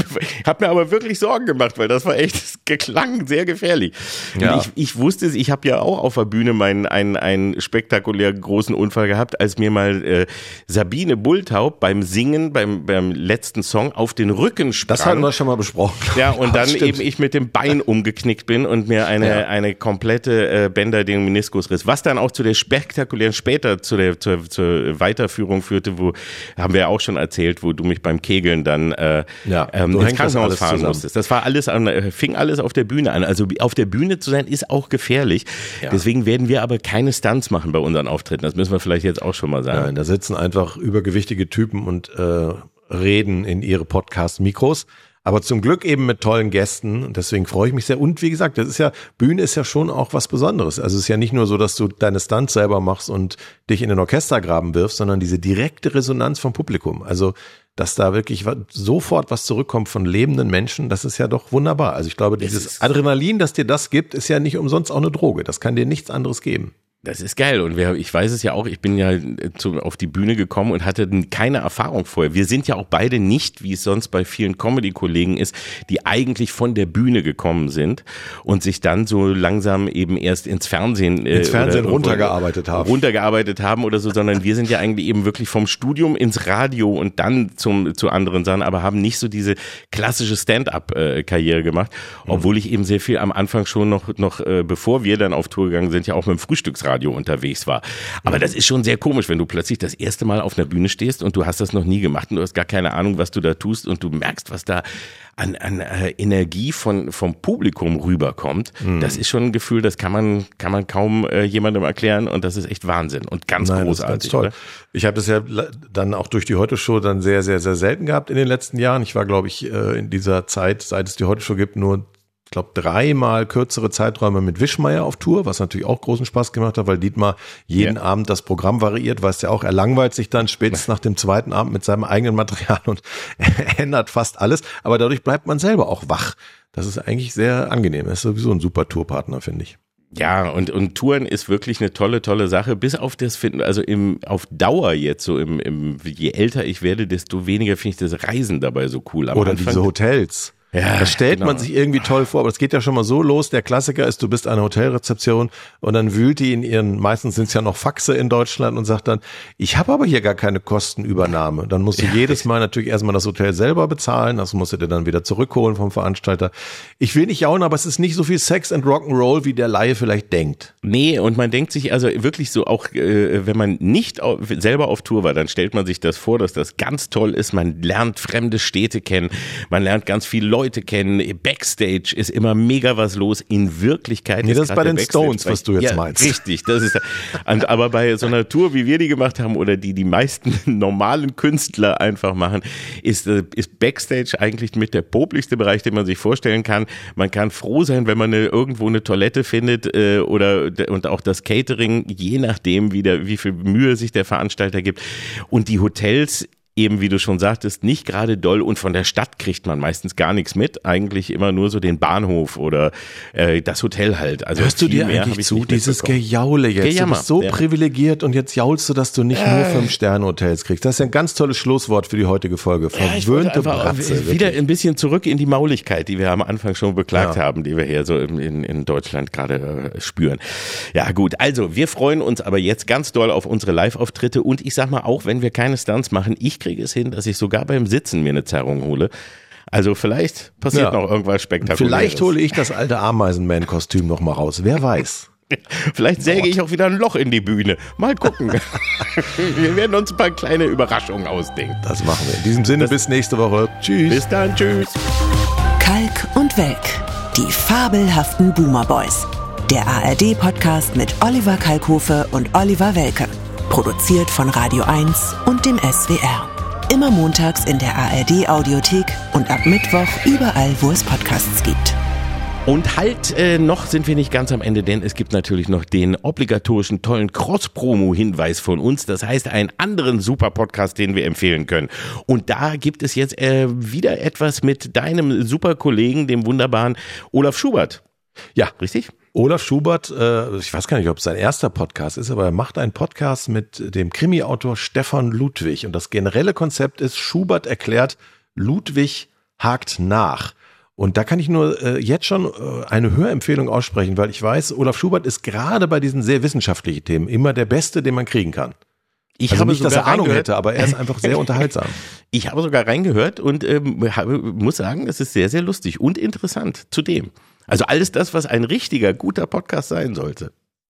hab mir aber wirklich Sorgen gemacht, weil das war echt, das geklang sehr gefährlich. Ja. Ich, ich wusste es, ich habe ja auch auf der Bühne meinen einen, einen spektakulär großen Unfall gehabt, als mir mal äh, Sabine Bulltaub beim Singen, beim, beim letzten Song auf den Rücken sprang. Das hatten wir schon mal besprochen. Ja, und dann eben ich mit dem Bein umgeknickt bin und mir eine, ja. eine komplette äh, Bänder den Meniskus riss. Was dann auch zu der spektakulären, später zu der zur, zur Weiterführung führte, wo haben wir ja auch schon erzählt, wo du mich beim Kegeln dann äh, ja, ähm, ins Krankenhaus fahren zusammen. musstest. Das war alles an, äh, fing alles auf der Bühne an. Also auf der Bühne zu sein ist auch gefährlich. Ja. Deswegen werden wir aber keine Stunts machen bei unseren Auftritten. Das müssen wir vielleicht jetzt auch schon mal sagen. Nein, da sitzen einfach übergewichtige Typen und äh, reden in ihre Podcast-Mikros. Aber zum Glück eben mit tollen Gästen. Und deswegen freue ich mich sehr. Und wie gesagt, das ist ja, Bühne ist ja schon auch was Besonderes. Also es ist ja nicht nur so, dass du deine Stunts selber machst und dich in den Orchestergraben wirfst, sondern diese direkte Resonanz vom Publikum. Also, dass da wirklich sofort was zurückkommt von lebenden Menschen, das ist ja doch wunderbar. Also ich glaube, dieses Adrenalin, das dir das gibt, ist ja nicht umsonst auch eine Droge. Das kann dir nichts anderes geben. Das ist geil und wir, ich weiß es ja auch, ich bin ja zu, auf die Bühne gekommen und hatte keine Erfahrung vorher. Wir sind ja auch beide nicht, wie es sonst bei vielen Comedy-Kollegen ist, die eigentlich von der Bühne gekommen sind und sich dann so langsam eben erst ins Fernsehen, äh, ins Fernsehen oder, runtergearbeitet haben. Runtergearbeitet haben oder so, sondern wir sind ja eigentlich eben wirklich vom Studium ins Radio und dann zum, zu anderen Sachen, aber haben nicht so diese klassische Stand-up-Karriere gemacht, obwohl ich eben sehr viel am Anfang schon noch, noch äh, bevor wir dann auf Tour gegangen sind, ja auch mit dem Frühstücksradio Radio unterwegs war. Aber das ist schon sehr komisch, wenn du plötzlich das erste Mal auf einer Bühne stehst und du hast das noch nie gemacht und du hast gar keine Ahnung, was du da tust und du merkst, was da an, an äh, Energie von, vom Publikum rüberkommt. Mhm. Das ist schon ein Gefühl, das kann man, kann man kaum äh, jemandem erklären und das ist echt Wahnsinn und ganz Nein, großartig. toll. Oder? Ich habe das ja dann auch durch die Heute-Show dann sehr, sehr, sehr selten gehabt in den letzten Jahren. Ich war, glaube ich, äh, in dieser Zeit, seit es die Heute-Show gibt, nur glaube, dreimal kürzere Zeiträume mit Wischmeier auf Tour, was natürlich auch großen Spaß gemacht hat, weil Dietmar jeden ja. Abend das Programm variiert, weißt ja auch, er langweilt sich dann spätestens nach dem zweiten Abend mit seinem eigenen Material und ändert fast alles, aber dadurch bleibt man selber auch wach. Das ist eigentlich sehr angenehm. Er ist sowieso ein super Tourpartner, finde ich. Ja, und, und Touren ist wirklich eine tolle, tolle Sache. Bis auf das Finden, also im, auf Dauer jetzt so im, im, je älter ich werde, desto weniger finde ich das Reisen dabei so cool. Am Oder Anfang, diese Hotels. Ja, das stellt genau. man sich irgendwie toll vor, aber es geht ja schon mal so los. Der Klassiker ist, du bist eine Hotelrezeption und dann wühlt die in ihren, meistens sind es ja noch Faxe in Deutschland und sagt dann, ich habe aber hier gar keine Kostenübernahme. Dann musst du ja, jedes Mal natürlich erstmal das Hotel selber bezahlen, das musst du dir dann wieder zurückholen vom Veranstalter. Ich will nicht jauen, aber es ist nicht so viel Sex and Rock'n'Roll, wie der Laie vielleicht denkt. Nee, und man denkt sich also wirklich so auch, äh, wenn man nicht auf, selber auf Tour war, dann stellt man sich das vor, dass das ganz toll ist. Man lernt fremde Städte kennen, man lernt ganz viele Leute Leute kennen. Backstage ist immer mega was los. In Wirklichkeit nee, das ist bei den Stones, was du jetzt ja, meinst. Richtig, das ist. Und, aber bei so einer Tour, wie wir die gemacht haben oder die die meisten normalen Künstler einfach machen, ist, äh, ist Backstage eigentlich mit der poplichste Bereich, den man sich vorstellen kann. Man kann froh sein, wenn man eine, irgendwo eine Toilette findet äh, oder und auch das Catering, je nachdem, wie, der, wie viel Mühe sich der Veranstalter gibt. Und die Hotels eben, wie du schon sagtest, nicht gerade doll und von der Stadt kriegt man meistens gar nichts mit. Eigentlich immer nur so den Bahnhof oder äh, das Hotel halt. Also Hörst du dir eigentlich ich zu, dieses. Gejaule jetzt? Gejammer, du bist so ja. privilegiert und jetzt jaulst du, dass du nicht nur Fünf-Sterne-Hotels kriegst. Das ist ja ein ganz tolles Schlusswort für die heutige Folge. Ja, Verwöhnte einfach Bratze. wieder wirklich. ein bisschen zurück in die Mauligkeit, die wir am Anfang schon beklagt Ja. haben, die wir hier so in, in, in Deutschland gerade äh, spüren. Ja gut, also wir freuen uns aber jetzt ganz doll auf unsere Live-Auftritte und ich sag mal auch, wenn wir keine Stunts machen, ich kriege es hin, dass ich sogar beim Sitzen mir eine Zerrung hole. Also vielleicht passiert Ja. noch irgendwas Spektakuläres. Vielleicht hole ich das alte Ameisenman-Kostüm noch mal raus. Wer weiß. Vielleicht säge ich auch wieder ein Loch in die Bühne. Mal gucken. wir werden uns ein paar kleine Überraschungen ausdenken. Das machen wir. In diesem Sinne, bis nächste Woche. Tschüss. Bis dann, tschüss. Kalk und Welk. Die fabelhaften Boomer Boys. Der ARD-Podcast mit Oliver Kalkofe und Oliver Welke. Produziert von Radio 1 und dem SWR. Immer montags in der ARD-Audiothek und ab Mittwoch überall, wo es Podcasts gibt. Und halt, äh, noch sind wir nicht ganz am Ende, denn es gibt natürlich noch den obligatorischen tollen Cross-Promo-Hinweis von uns. Das heißt, einen anderen super Podcast, den wir empfehlen können. Und da gibt es jetzt äh, wieder etwas mit deinem super Kollegen, dem wunderbaren Olaf Schubert. Ja, Richtig? Olaf Schubert, äh, ich weiß gar nicht, ob es sein erster Podcast ist, aber er macht einen Podcast mit dem Krimi-Autor Stefan Ludwig. Und das generelle Konzept ist, Schubert erklärt, Ludwig hakt nach. Und da kann ich nur äh, jetzt schon äh, eine Hörempfehlung aussprechen, weil ich weiß, Olaf Schubert ist gerade bei diesen sehr wissenschaftlichen Themen immer der Beste, den man kriegen kann. Ich Also nicht, dass er Ahnung hätte, aber er ist einfach sehr unterhaltsam. Ich habe sogar reingehört und ähm, habe, muss sagen, es ist sehr, sehr lustig und interessant zudem. Also alles das, was ein richtiger, guter Podcast sein sollte.